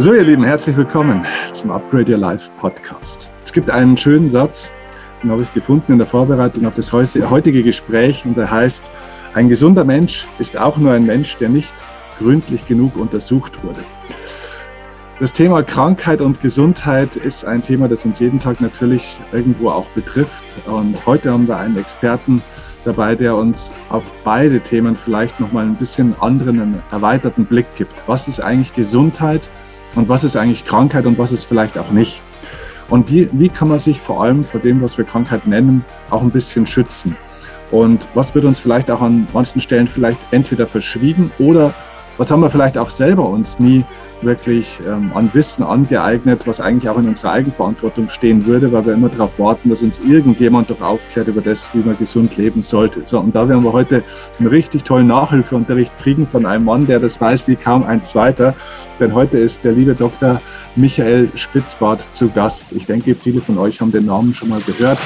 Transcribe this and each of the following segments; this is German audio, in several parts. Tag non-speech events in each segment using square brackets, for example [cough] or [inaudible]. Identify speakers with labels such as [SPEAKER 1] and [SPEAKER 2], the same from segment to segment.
[SPEAKER 1] So, ihr Lieben, herzlich willkommen zum Upgrade Your Life Podcast. Es gibt einen schönen Satz, den habe ich gefunden in der Vorbereitung auf das heutige Gespräch und der heißt, ein gesunder Mensch ist auch nur ein Mensch, der nicht gründlich genug untersucht wurde. Das Thema Krankheit und Gesundheit ist ein Thema, das uns jeden Tag natürlich irgendwo auch betrifft. Und heute haben wir einen Experten dabei, der uns auf beide Themen vielleicht nochmal ein bisschen anderen, einen erweiterten Blick gibt. Was ist eigentlich Gesundheit und was ist eigentlich Krankheit und was ist vielleicht auch nicht? Und wie, wie kann man sich vor allem vor dem, was wir Krankheit nennen, auch ein bisschen schützen? Und was wird uns vielleicht auch an manchen Stellen vielleicht entweder verschwiegen oder was haben wir vielleicht auch selber uns nie wirklich ähm, an Wissen angeeignet, was eigentlich auch in unserer Eigenverantwortung stehen würde, weil wir immer darauf warten, dass uns irgendjemand doch aufklärt über das, wie man gesund leben sollte. So, und da werden wir heute einen richtig tollen Nachhilfeunterricht kriegen von einem Mann, der das weiß wie kaum ein zweiter. Denn heute ist der liebe Dr. Michael Spitzbart zu Gast. Ich denke, viele von euch haben den Namen schon mal gehört.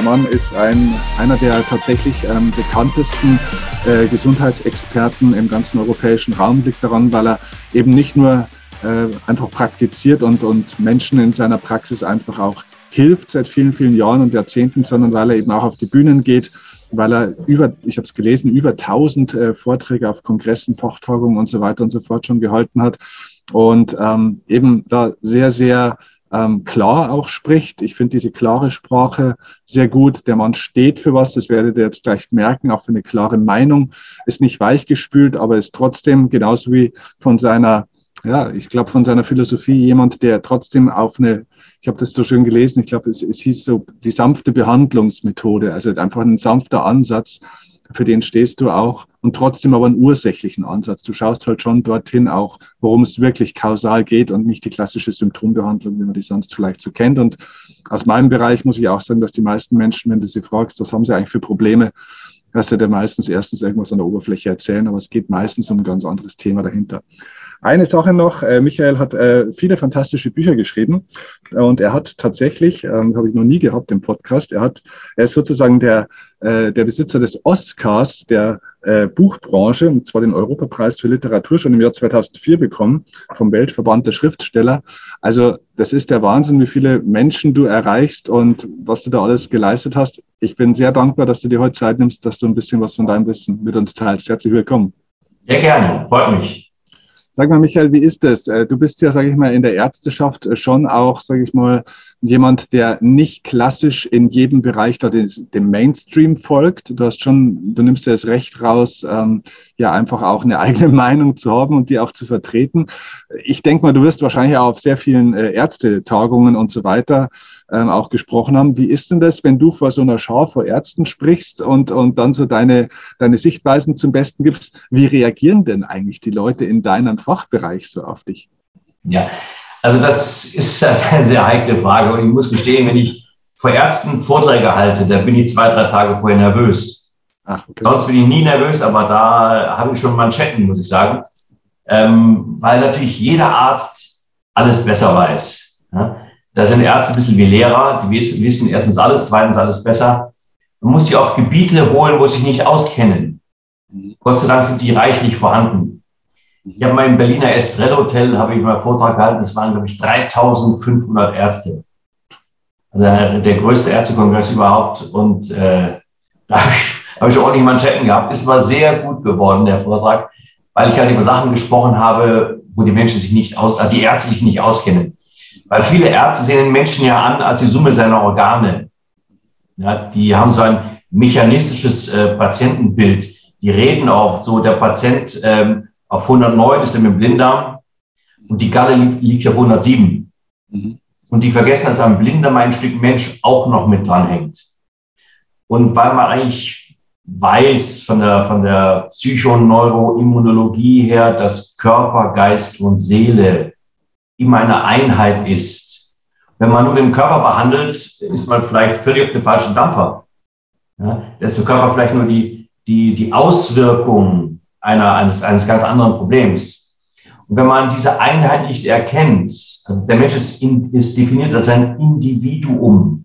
[SPEAKER 1] Der Mann ist ein, einer der tatsächlich ähm, bekanntesten äh, Gesundheitsexperten im ganzen europäischen Raum. Liegt daran, weil er eben nicht nur äh, einfach praktiziert und, und Menschen in seiner Praxis einfach auch hilft seit vielen, vielen Jahren und Jahrzehnten, sondern weil er eben auch auf die Bühnen geht, weil er über, ich habe es gelesen, über 1000 äh, Vorträge auf Kongressen, Fachtagungen und so weiter und so fort schon gehalten hat und ähm, eben da sehr, sehr ähm, klar auch spricht. Ich finde diese klare Sprache sehr gut. Der Mann steht für was, das werdet ihr jetzt gleich merken, auch für eine klare Meinung. Ist nicht weichgespült, aber ist trotzdem genauso wie von seiner, ja, ich glaube von seiner Philosophie jemand, der trotzdem auf eine, ich habe das so schön gelesen, ich glaube, es, es hieß so die sanfte Behandlungsmethode, also einfach ein sanfter Ansatz, für den stehst du auch und trotzdem aber einen ursächlichen Ansatz. Du schaust halt schon dorthin auch, worum es wirklich kausal geht und nicht die klassische Symptombehandlung, wie man die sonst vielleicht so kennt. Und aus meinem Bereich muss ich auch sagen, dass die meisten Menschen, wenn du sie fragst, was haben sie eigentlich für Probleme, dass sie dir meistens erstens irgendwas an der Oberfläche erzählen, aber es geht meistens um ein ganz anderes Thema dahinter. Eine Sache noch, äh, Michael hat äh, viele fantastische Bücher geschrieben und er hat tatsächlich, ähm, das habe ich noch nie gehabt im Podcast, er hat, er ist sozusagen der, äh, der Besitzer des Oscars der äh, Buchbranche, und zwar den Europapreis für Literatur schon im Jahr 2004 bekommen vom Weltverband der Schriftsteller. Also das ist der Wahnsinn, wie viele Menschen du erreichst und was du da alles geleistet hast. Ich bin sehr dankbar, dass du dir heute Zeit nimmst, dass du ein bisschen was von deinem Wissen mit uns teilst. Herzlich willkommen.
[SPEAKER 2] Sehr gerne, freut mich.
[SPEAKER 1] Sag mal, Michael, wie ist das? Äh, du bist ja, sage ich mal, in der Ärzteschaft äh, schon auch, sage ich mal, jemand, der nicht klassisch in jedem Bereich da dem Mainstream folgt. Du hast schon, du nimmst ja das Recht raus, ähm, ja einfach auch eine [laughs] eigene Meinung zu haben und die auch zu vertreten. Ich denke mal, du wirst wahrscheinlich auch auf sehr vielen äh, Ärztetagungen und so weiter ähm, auch gesprochen haben. Wie ist denn das, wenn du vor so einer Schar vor Ärzten sprichst und, und dann so deine, deine Sichtweisen zum Besten gibst? Wie reagieren denn eigentlich die Leute in deinem Fachbereich so auf dich?
[SPEAKER 2] Ja, also das ist eine sehr heikle Frage und ich muss gestehen, wenn ich vor Ärzten Vorträge halte, da bin ich zwei, drei Tage vorher nervös. Ach, okay. Sonst bin ich nie nervös, aber da habe ich schon Manschetten, muss ich sagen. Ähm, weil natürlich jeder Arzt alles besser weiß. Ja? Da sind Ärzte ein bisschen wie Lehrer, die wissen, erstens alles, zweitens alles besser. Man muss die auf Gebiete holen, wo sie sich nicht auskennen. Gott sei Dank sind die reichlich vorhanden. Ich habe mal im Berliner Estrell Hotel, habe ich mal einen Vortrag gehalten, das waren, glaube ich, 3500 Ärzte. Also der größte Ärztekongress überhaupt. Und äh, [laughs] da habe ich, hab ich ordentlich Manschetten gehabt. Es war sehr gut geworden, der Vortrag, weil ich halt über Sachen gesprochen habe, wo die Menschen sich nicht aus, die Ärzte sich nicht auskennen. Weil viele Ärzte sehen den Menschen ja an als die Summe seiner Organe. Ja, die haben so ein mechanistisches äh, Patientenbild. Die reden auch so, der Patient ähm, auf 109 ist er mit dem Blinddarm und die Galle liegt, auf 107. Mhm. Und die vergessen, dass am Blinddarm ein Stück Mensch auch noch mit dran hängt. Und weil man eigentlich weiß von der, von der Psychoneuroimmunologie her, dass Körper, Geist und Seele immer eine Einheit ist Wenn man nur den Körper behandelt, ist man vielleicht völlig auf dem falschen Dampfer. Ja, da ist der Körper vielleicht nur die, die, die Auswirkung einer, eines, eines ganz anderen Problems. Und wenn man diese Einheit nicht erkennt, also der Mensch ist, in, ist definiert als ein Individuum,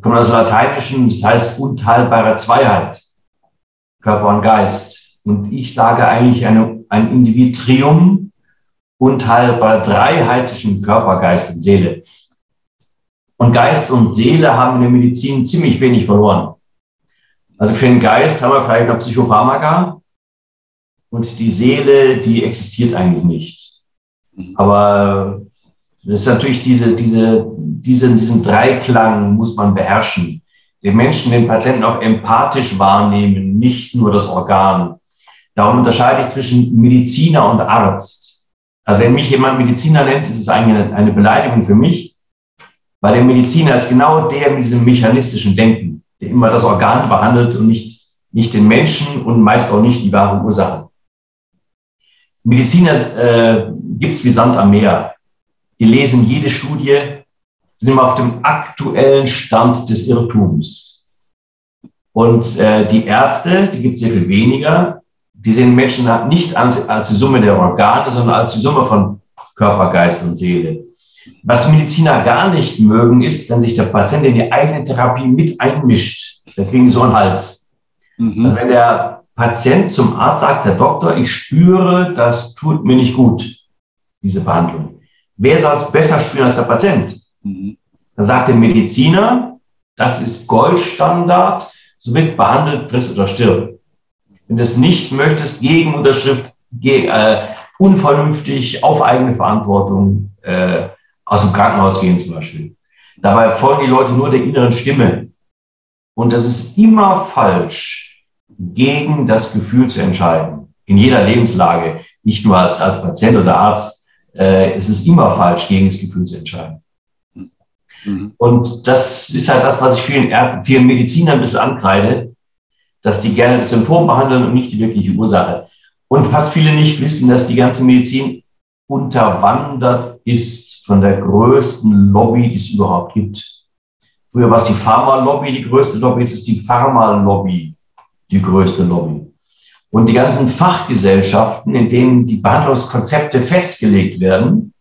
[SPEAKER 2] kommt aus Lateinischen, das heißt unteilbare Zweiheit, Körper und Geist. Und ich sage eigentlich eine, ein Individuum unteilbar Dreiheit zwischen Körper, Geist und Seele. Und Geist und Seele haben in der Medizin ziemlich wenig verloren. Also für den Geist haben wir vielleicht noch Psychopharmaka und die Seele, die existiert eigentlich nicht. Mhm. Aber das ist natürlich diese, diese, diesen, diesen Dreiklang muss man beherrschen. Den Menschen, den Patienten auch empathisch wahrnehmen, nicht nur das Organ. Darum unterscheide ich zwischen Mediziner und Arzt. Also wenn mich jemand Mediziner nennt, ist es eigentlich eine, Beleidigung für mich, weil der Mediziner ist genau der mit diesem mechanistischen Denken der immer das Organ behandelt und nicht, nicht den Menschen und meist auch nicht die wahre Ursache. Mediziner äh, gibt es wie Sand am Meer. Die lesen jede Studie, sind immer auf dem aktuellen Stand des Irrtums. Und äh, die Ärzte, die gibt es sehr viel weniger, die sehen Menschen nicht als, als die Summe der Organe, sondern als die Summe von Körper, Geist und Seele. Was Mediziner gar nicht mögen, ist, wenn sich der Patient in die eigene Therapie mit einmischt. Da kriegen die so einen Hals. Mhm. Also wenn der Patient zum Arzt sagt, Herr Doktor, ich spüre, das tut mir nicht gut, diese Behandlung. Wer soll es besser spüren als der Patient? Mhm. Dann sagt der Mediziner, das ist Goldstandard, so wird behandelt, friss oder stirb. Wenn du es nicht möchtest, Gegenunterschrift, ge äh, unvernünftig, auf eigene Verantwortung, äh, aus dem Krankenhaus gehen zum Beispiel. Dabei folgen die Leute nur der inneren Stimme. Und das ist immer falsch, gegen das Gefühl zu entscheiden. In jeder Lebenslage, nicht nur als, als Patient oder Arzt, äh, es ist immer falsch, gegen das Gefühl zu entscheiden. Mhm. Und das ist halt das, was ich vielen, Ärzten, vielen Medizinern ein bisschen ankreide, dass die gerne das Symptom behandeln und nicht die wirkliche Ursache. Und fast viele nicht wissen, dass die ganze Medizin unterwandert ist von der größten Lobby, die es überhaupt gibt. Früher war es die Pharma-Lobby, die größte Lobby, jetzt ist die Pharma-Lobby die größte Lobby. Und die ganzen Fachgesellschaften, in denen die Behandlungskonzepte festgelegt werden,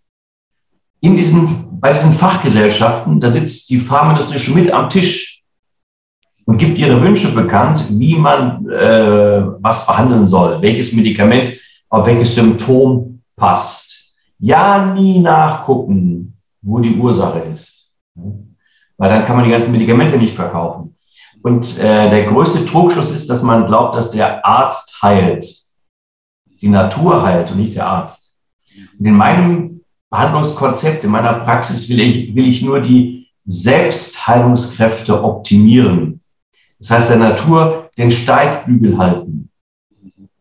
[SPEAKER 2] in diesen, bei diesen Fachgesellschaften, da sitzt die Pharmaindustrie schon mit am Tisch und gibt ihre Wünsche bekannt, wie man äh, was behandeln soll, welches Medikament auf welches Symptom passt ja nie nachgucken, wo die Ursache ist. Weil dann kann man die ganzen Medikamente nicht verkaufen. Und äh, der größte Trugschluss ist, dass man glaubt, dass der Arzt heilt. Die Natur heilt und nicht der Arzt. Und in meinem Behandlungskonzept, in meiner Praxis will ich, will ich nur die Selbstheilungskräfte optimieren. Das heißt, der Natur den Steigbügel halten.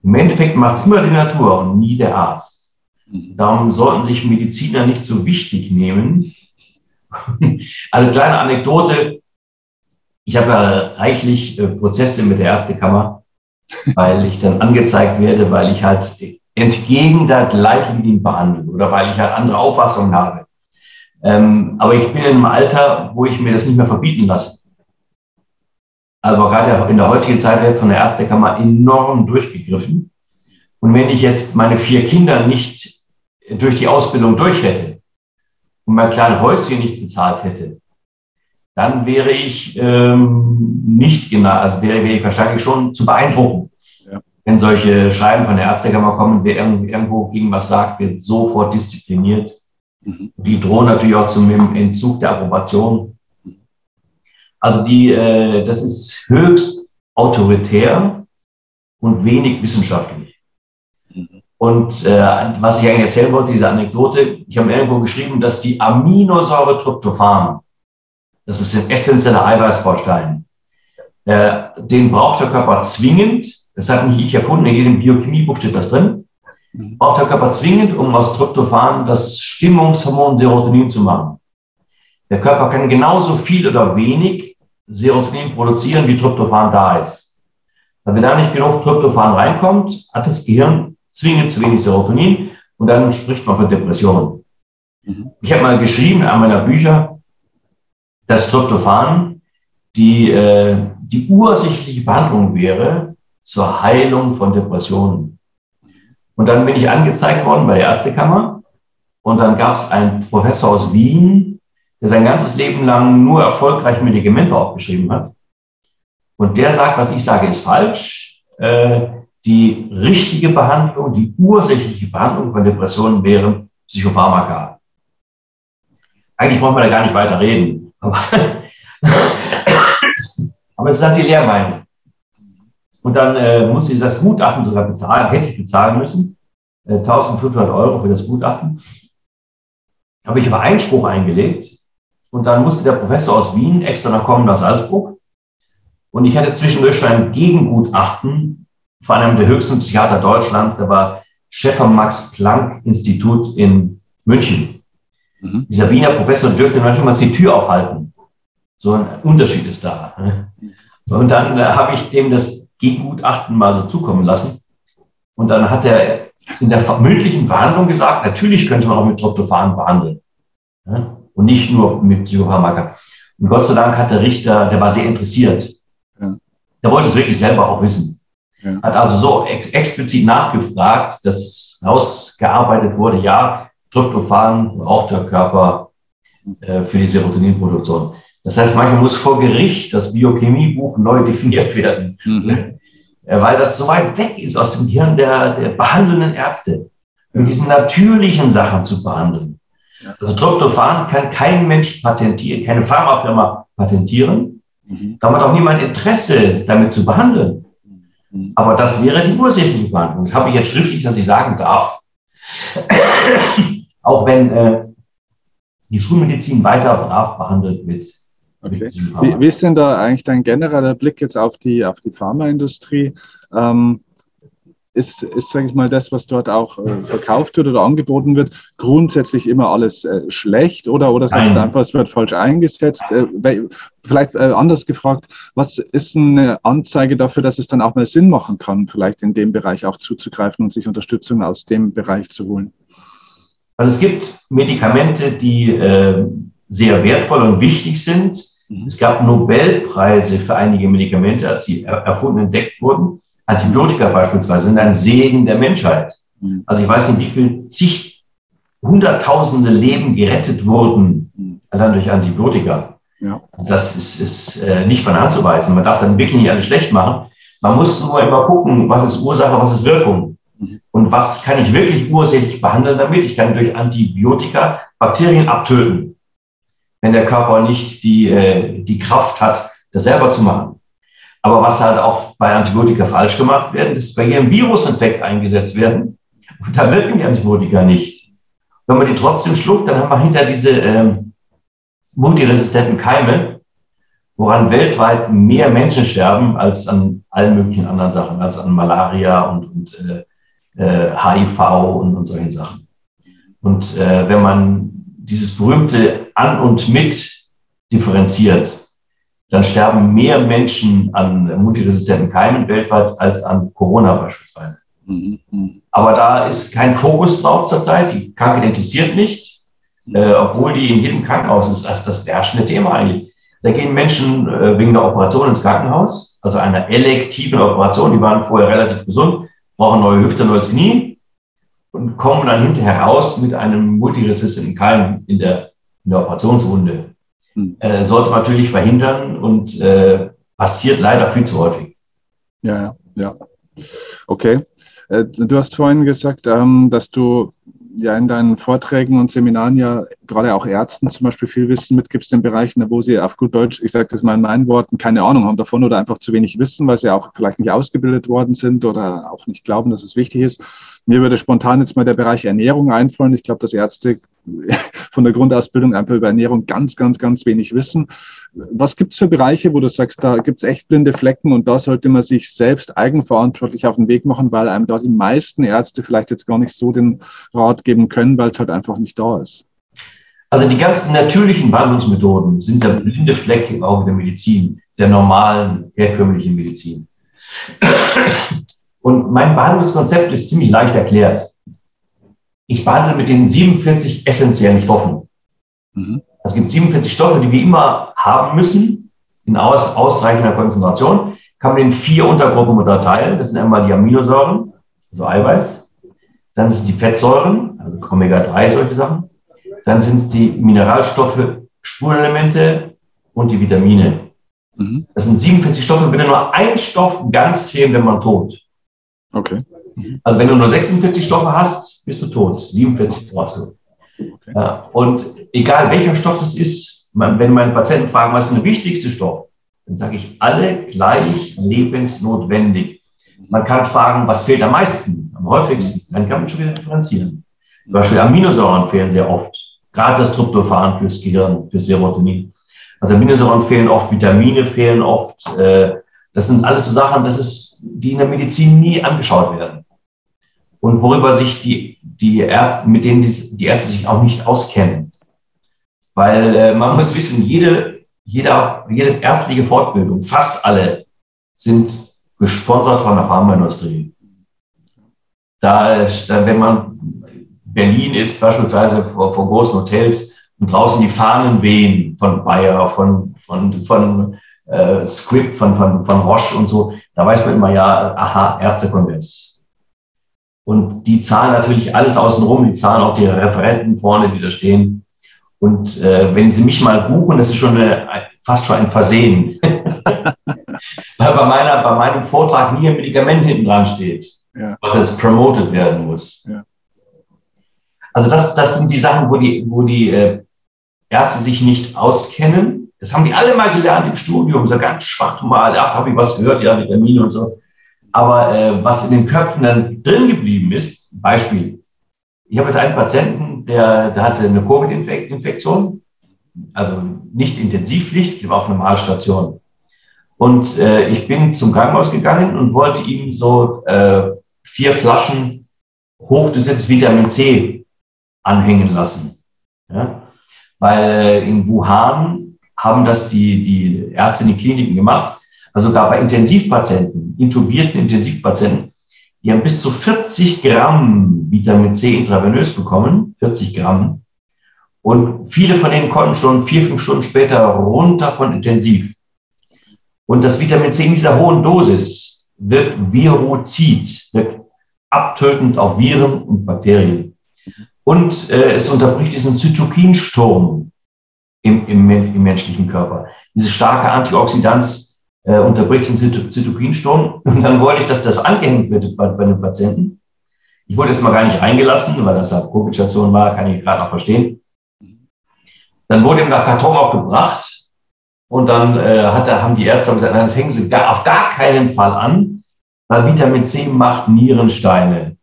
[SPEAKER 2] Im Endeffekt macht es immer die Natur und nie der Arzt. Darum sollten sich Mediziner nicht so wichtig nehmen. [laughs] Also kleine Anekdote. Ich habe ja reichlich äh, Prozesse mit der Ärztekammer, weil ich dann angezeigt werde, weil ich halt entgegen der Leitlinien behandle oder weil ich halt andere Auffassungen habe. Ähm, aber ich bin in einem Alter, wo ich mir das nicht mehr verbieten lasse. Also gerade in der heutigen Zeit wird von der Ärztekammer enorm durchgegriffen. Und wenn ich jetzt meine vier Kinder nicht durch die Ausbildung durch hätte und mein kleines Häuschen nicht bezahlt hätte, dann wäre ich ähm, nicht genau, also wäre, wäre ich wahrscheinlich schon zu beeindrucken. Ja. Wenn solche Schreiben von der Ärztekammer kommen, wer irgendwo gegen was sagt, wird sofort diszipliniert. Mhm. Die drohen natürlich auch zum Entzug der Approbation. Also die, äh, das ist höchst autoritär und wenig wissenschaftlich. Und äh, was ich eigentlich erzählen wollte, diese Anekdote, ich habe irgendwo geschrieben, dass die Aminosäure Tryptophan, das ist ein essentieller Eiweißbaustein, äh, den braucht der Körper zwingend, das hat nicht ich erfunden, in jedem Biochemiebuch steht das drin, mhm. braucht der Körper zwingend, um aus Tryptophan das Stimmungshormon Serotonin zu machen. Der Körper kann genauso viel oder wenig Serotonin produzieren, wie Tryptophan da ist. Wenn da nicht genug Tryptophan reinkommt, hat das Gehirn zwingend zu wenig Serotonin und dann spricht man von Depressionen. Mhm. Ich habe mal geschrieben in einem meiner Bücher, dass Tryptophan die, äh, die ursächliche Behandlung wäre zur Heilung von Depressionen. Und dann bin ich angezeigt worden bei der Ärztekammer und dann gab es einen Professor aus Wien, der sein ganzes Leben lang nur erfolgreich Medikamente aufgeschrieben hat. Und der sagt, was ich sage, ist falsch. Äh, die richtige Behandlung, die ursächliche Behandlung von Depressionen wären Psychopharmaka. Eigentlich braucht man da gar nicht weiter reden. Aber, aber es ist halt die Lehrmeinung. Und dann äh, muss ich das Gutachten sogar bezahlen, hätte ich bezahlen müssen. Äh, 1500 Euro für das Gutachten. Habe ich aber Einspruch eingelegt. Und dann musste der Professor aus Wien extra noch kommen nach Salzburg. Und ich hatte zwischendurch schon ein Gegengutachten von einem der höchsten Psychiater Deutschlands, der war Chef am Max-Planck-Institut in München. Mhm. Dieser Wiener Professor dürfte noch nicht mal die Tür aufhalten. So ein Unterschied ist da. Und dann äh, habe ich dem das Gegengutachten mal so zukommen lassen. Und dann hat er in der mündlichen Verhandlung gesagt, natürlich könnte man auch mit Tryptophan behandeln. Ja? Und nicht nur mit Psychopharmaka. Und Gott sei Dank hat der Richter, der war sehr interessiert. Ja. Der wollte es wirklich selber auch wissen. Ja. Hat also so ex explizit nachgefragt, dass rausgearbeitet wurde, ja, Tryptophan braucht der Körper äh, für die Serotoninproduktion. Das heißt, manchmal muss vor Gericht das Biochemiebuch neu definiert werden, mhm. äh, weil das so weit weg ist aus dem Hirn der, der behandelnden Ärzte, um diese natürlichen Sachen zu behandeln. Ja. Also Tryptophan kann kein Mensch patentieren, keine Pharmafirma patentieren. Mhm. Da hat auch niemand Interesse, damit zu behandeln. Mhm. Aber das wäre die ursächliche Behandlung. Das habe ich jetzt schriftlich, dass ich sagen darf. Auch wenn äh, die Schulmedizin weiter brav behandelt wird.
[SPEAKER 1] Okay. Wie, wie, ist denn da eigentlich dein genereller Blick jetzt auf die, auf die Pharmaindustrie? Ähm, ist, ist sage ich mal, das, was dort auch äh, verkauft wird oder angeboten wird, grundsätzlich immer alles äh, schlecht oder, oder sagst du einfach, es wird falsch eingesetzt? Äh, vielleicht äh, anders gefragt, was ist eine Anzeige dafür, dass es dann auch mal Sinn machen kann, vielleicht in dem Bereich auch zuzugreifen und sich Unterstützung aus dem Bereich zu holen?
[SPEAKER 2] Also es gibt Medikamente, die äh, sehr wertvoll und wichtig sind. Mhm. Es gab Nobelpreise für einige Medikamente, als sie erfunden entdeckt wurden. Antibiotika beispielsweise sind ein Segen der Menschheit. Mhm. Also ich weiß nicht, wie viel zig hunderttausende Leben gerettet wurden, mhm. allein durch Antibiotika. Ja. Das ist, ist äh, nicht von Hand zu weisen. Man darf dann wirklich nicht alles schlecht machen. Man muss nur immer gucken, was ist Ursache, was ist Wirkung. Und was kann ich wirklich ursächlich behandeln damit? Ich kann durch Antibiotika Bakterien abtöten, wenn der Körper nicht die, äh, die Kraft hat, das selber zu machen. Aber was halt auch bei Antibiotika falsch gemacht werden, ist bei jedem Virusinfekt eingesetzt werden. Und da wirken die Antibiotika nicht. Wenn man die trotzdem schluckt, dann haben wir hinter diese ähm, multiresistenten Keime, woran weltweit mehr Menschen sterben als an allen möglichen anderen Sachen, als an Malaria und, und äh, äh, HIV und, und solchen Sachen. Und äh, wenn man dieses berühmte an und mit differenziert, dann sterben mehr Menschen an multiresistenten Keimen weltweit als an Corona beispielsweise. Mhm. Aber da ist kein Fokus drauf zurzeit. Die Krankheit interessiert nicht, äh, obwohl die in jedem Krankenhaus ist als das herrschende Thema eigentlich. Da gehen Menschen äh, wegen der Operation ins Krankenhaus, also einer elektiven Operation. Die waren vorher relativ gesund, brauchen neue Hüfte, neues Knie und kommen dann hinterher raus mit einem multiresistenten Keim in der, in der Operationswunde äh, sollte man natürlich verhindern und äh, passiert leider viel zu häufig.
[SPEAKER 1] Ja, ja. Okay. Äh, du hast vorhin gesagt, ähm, dass du ja in deinen Vorträgen und Seminaren ja gerade auch Ärzten zum Beispiel viel Wissen mitgibst in Bereichen, wo sie auf gut Deutsch, ich sage das mal in meinen Worten, keine Ahnung haben davon oder einfach zu wenig wissen, weil sie auch vielleicht nicht ausgebildet worden sind oder auch nicht glauben, dass es wichtig ist. Mir würde spontan jetzt mal der Bereich Ernährung einfallen. Ich glaube, dass Ärzte [laughs] von der Grundausbildung einfach über Ernährung ganz, ganz, ganz wenig wissen. Was gibt es für Bereiche, wo du sagst, da gibt es echt blinde Flecken und da sollte man sich selbst eigenverantwortlich auf den Weg machen, weil einem da die meisten Ärzte vielleicht jetzt gar nicht so den Rat geben können, weil es halt einfach nicht da ist?
[SPEAKER 2] Also die ganzen natürlichen Behandlungsmethoden sind der blinde Fleck im Auge der Medizin, der normalen, herkömmlichen Medizin. Und mein Behandlungskonzept ist ziemlich leicht erklärt. Ich behandle mit den 47 essentiellen Stoffen. Mhm. Es gibt 47 Stoffe, die wir immer haben müssen, in aus, ausreichender Konzentration. Kann man in vier Untergruppen unterteilen. Das sind einmal die Aminosäuren, also Eiweiß. Dann sind es die Fettsäuren, also Omega-3, solche Sachen. Dann sind es die Mineralstoffe, Spurenelemente und die Vitamine. Mhm. Das sind 47 Stoffe. Wenn nur ein Stoff ganz fehlen, wenn man tot.
[SPEAKER 1] Okay.
[SPEAKER 2] Also wenn du nur 46 Stoffe hast, bist du tot. 47 brauchst du. Okay. Ja, und egal welcher Stoff das ist, man, wenn meine Patienten fragen, was ist der wichtigste Stoff, dann sage ich alle gleich lebensnotwendig. Man kann fragen, was fehlt am meisten, am häufigsten, dann kann man schon wieder differenzieren. Zum Beispiel Aminosäuren fehlen sehr oft, das Tryptophan fürs Gehirn, für Serotonin. Also Aminosäuren fehlen oft, Vitamine fehlen oft. Äh, das sind alles so Sachen, das ist, die in der Medizin nie angeschaut werden. Und worüber sich die, die Ärzte, mit denen die, die Ärzte sich auch nicht auskennen. Weil äh, man muss wissen, jede, jede, jede ärztliche Fortbildung, fast alle, sind gesponsert von der Pharmaindustrie. Da, da, wenn man Berlin ist, beispielsweise vor, vor großen Hotels, und draußen die Fahnen wehen von Bayer, von, von, von äh, Script, von, von, von Roche und so, da weiß man immer ja, aha, Ärztekongress. Und die zahlen natürlich alles außenrum, die zahlen auch die Referenten vorne, die da stehen. Und äh, wenn sie mich mal buchen, das ist schon eine, fast schon ein Versehen. [laughs] Weil bei, meiner, bei meinem Vortrag nie ein Medikament hinten dran steht, ja. was jetzt promoted werden muss. Ja. Also das, das sind die Sachen, wo die, wo die äh, Ärzte sich nicht auskennen. Das haben die alle mal gelernt im Studium, so ganz schwach mal, ach, habe ich was gehört, ja, Vitamine und so. Aber äh, was in den Köpfen dann drin geblieben ist, Beispiel, ich habe jetzt einen Patienten, der, der hatte eine Covid-Infektion, also nicht Intensivpflicht, ich war auf einer Normalstation. Und äh, ich bin zum Krankenhaus gegangen und wollte ihm so äh, vier Flaschen hochdosiertes Vitamin C anhängen lassen. Ja? weil in Wuhan haben das die, die Ärzte in den Kliniken gemacht. Also sogar bei Intensivpatienten, intubierten Intensivpatienten, die haben bis zu 40 Gramm Vitamin C intravenös bekommen, 40 Gramm. Und viele von denen konnten schon vier, fünf Stunden später runter von Intensiv. Und das Vitamin C in dieser hohen Dosis wird virozid, wird abtötend auf Viren und Bakterien. Und äh, es unterbricht diesen Zytokinsturm im, im, im, menschlichen Körper. Diese starke Antioxidanz äh, unterbricht den Zytokinsturm. [laughs] Und dann wollte ich, dass das angehängt wird bei, bei einem Patienten. Ich wurde jetzt mal gar nicht reingelassen, weil das eine Covid-Station war, kann ich gerade noch verstehen. Dann wurde ihm der Karton auch gebracht. Und dann äh, hat er, haben die Ärzte gesagt, nein, das hängen Sie gar, auf gar keinen Fall an, weil Vitamin C macht Nierensteine.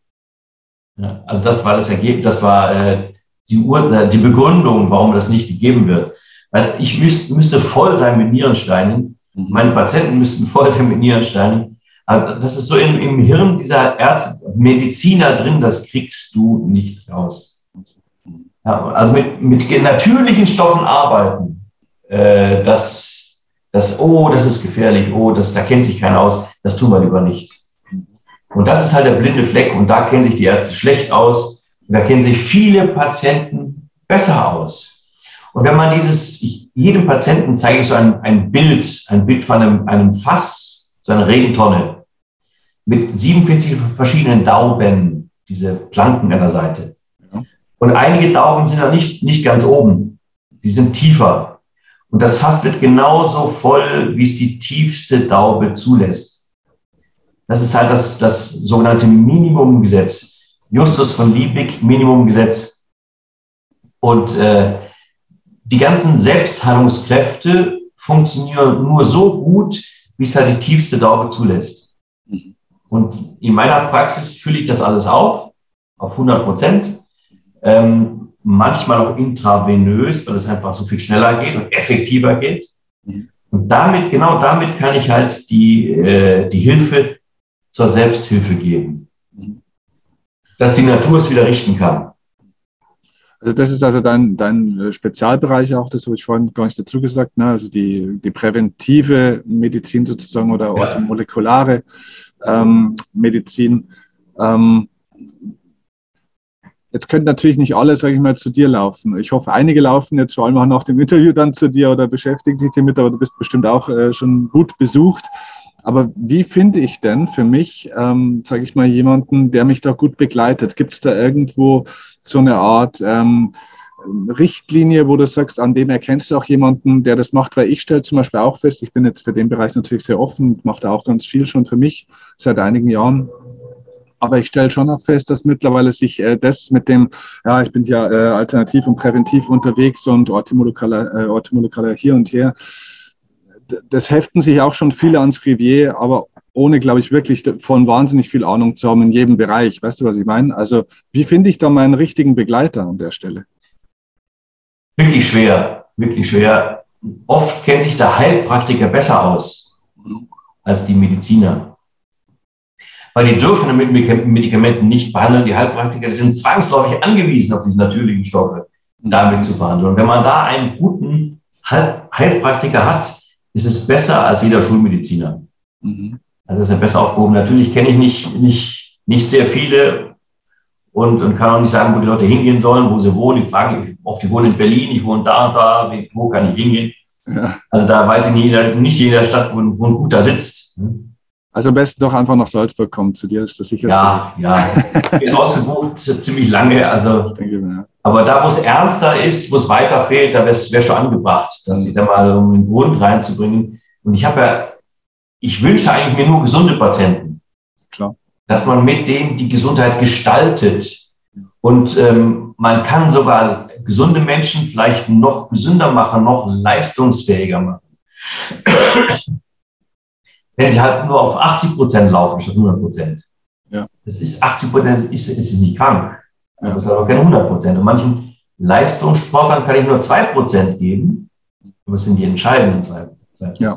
[SPEAKER 2] Ja, also das war das Ergebnis, das war äh, die, Ur äh, die Begründung, warum das nicht gegeben wird. Weißt, ich müsst, müsste voll sein mit Nierensteinen. Mhm. Meine Patienten müssten voll sein mit Nierensteinen. Also das ist so im, im Hirn dieser Ärzte, Mediziner drin, das kriegst du nicht raus. Ja, also mit, mit natürlichen Stoffen arbeiten, äh, das, das, oh, das ist gefährlich, oh, das, da kennt sich keiner aus, das tun wir lieber nicht. Und das ist halt der blinde Fleck und da kennen sich die Ärzte schlecht aus. Und da kennen sich viele Patienten besser aus. Und wenn man dieses, ich, jedem Patienten zeige ich so ein, ein Bild, ein Bild von einem, einem Fass, so einer Regentonne mit 47 verschiedenen Dauben, diese Planken an der Seite. Und einige Dauben sind ja nicht, nicht ganz oben, die sind tiefer. Und das Fass wird genauso voll, wie es die tiefste Daube zulässt. Das ist halt das, das sogenannte Minimumgesetz. Justus von Liebig, Minimumgesetz. Und äh, die ganzen Selbstheilungskräfte funktionieren nur so gut, wie es halt die tiefste Daube zulässt. Mhm. Und in meiner Praxis fülle ich das alles auf, auf 100 Prozent. Ähm, manchmal auch intravenös, weil es einfach so viel schneller geht und effektiver geht. Mhm. Und damit, genau damit kann ich halt die, äh, die Hilfe zur Selbsthilfe geben. Dass die Natur es wieder richten kann.
[SPEAKER 1] Also das ist also dein, dein äh, Spezialbereich auch, das habe ich vorhin gar nicht dazu gesagt, ne? also die, die präventive Medizin sozusagen oder orthomolekulare ähm, Medizin. Ähm, Jetzt können natürlich nicht alle, sage ich mal, zu dir laufen. Ich hoffe, einige laufen jetzt vor allem auch nach dem Interview dann zu dir oder beschäftigen sich damit, aber du bist bestimmt auch äh, schon gut besucht. Aber wie finde ich denn für mich, ähm, sage ich mal, jemanden, der mich da gut begleitet? Gibt es da irgendwo so eine Art ähm, Richtlinie, wo du sagst, an dem erkennst du auch jemanden, der das macht? Weil ich stelle zum Beispiel auch fest, ich bin jetzt für den Bereich natürlich sehr offen, mache da auch ganz viel schon für mich seit einigen Jahren. Aber ich stelle schon auch fest, dass mittlerweile sich äh, das mit dem, ja, ich bin ja äh, alternativ und präventiv unterwegs und orthomolekaler, äh, orthomolekaler hier und her, das heften sich auch schon viele ans Rivier, aber ohne, glaube ich, wirklich von wahnsinnig viel Ahnung zu haben in jedem Bereich. Weißt du, was ich meine? Also, wie finde ich da meinen richtigen Begleiter an der Stelle?
[SPEAKER 2] Wirklich schwer, wirklich schwer. Oft kennt sich der Heilpraktiker besser aus als die Mediziner. Weil die dürfen mit Medikamenten nicht behandeln. Die Heilpraktiker sind zwangsläufig angewiesen auf diese natürlichen Stoffe, damit zu behandeln. Und wenn man da einen guten Heilpraktiker hat, ist es besser als jeder Schulmediziner. Mhm. Also ist er besser aufgehoben. Natürlich kenne ich nicht, nicht, nicht sehr viele und, und kann auch nicht sagen, wo die Leute hingehen sollen, wo sie wohnen. Die fragen oft, die wohnen in Berlin, ich wohne da und da, wo kann ich hingehen? Ja. Also da weiß ich nicht, nicht jeder Stadt, wo, wo ein guter sitzt.
[SPEAKER 1] Also am besten doch einfach nach Salzburg kommen, zu dir ist das sicher.
[SPEAKER 2] Ja, ja. Ich bin ausgebucht ziemlich lange. Also, denke, ja. Aber da, wo es ernster ist, wo es weiter fehlt, da wäre es schon angebracht, dass die da mal um den Grund reinzubringen. Und ich habe ja, ich wünsche eigentlich mir nur gesunde Patienten. Klar. Dass man mit denen die Gesundheit gestaltet. Und ähm, man kann sogar gesunde Menschen vielleicht noch gesünder machen, noch leistungsfähiger machen wenn sie halt nur auf 80 Prozent laufen statt 100 Prozent. Ja. Das ist 80 Prozent, ist, ist, ist nicht krank. Ja. Das ist aber keine 100 Prozent. Und manchen Leistungssportlern kann ich nur 2 Prozent geben. Aber es sind die entscheidenden 2 Prozent. Ja.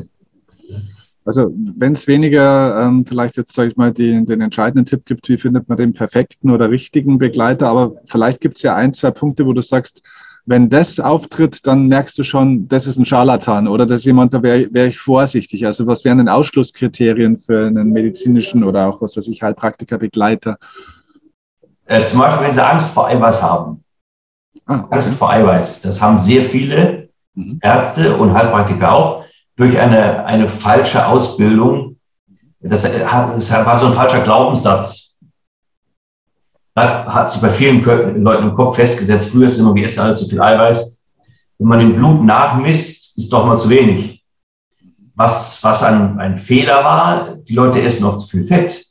[SPEAKER 1] Also wenn es weniger ähm, vielleicht jetzt, sage ich mal, die, den entscheidenden Tipp gibt, wie findet man den perfekten oder richtigen Begleiter, aber vielleicht gibt es ja ein, zwei Punkte, wo du sagst, wenn das auftritt, dann merkst du schon, das ist ein Scharlatan oder das ist jemand, da wäre wär ich vorsichtig. Also was wären denn Ausschlusskriterien für einen medizinischen oder auch, was weiß ich, Heilpraktiker, Begleiter?
[SPEAKER 2] Äh, zum Beispiel, wenn sie Angst vor Eiweiß haben. Ah, okay. Angst vor Eiweiß. Das haben sehr viele mhm. Ärzte und Heilpraktiker auch durch eine, eine falsche Ausbildung. Das, das war so ein falscher Glaubenssatz hat, hat sich bei vielen Leuten im Kopf festgesetzt, früher ist es immer, wir essen alle zu viel Eiweiß. Wenn man im Blut nachmisst, ist doch mal zu wenig. Was, was ein, ein Fehler war, die Leute essen auch zu viel Fett.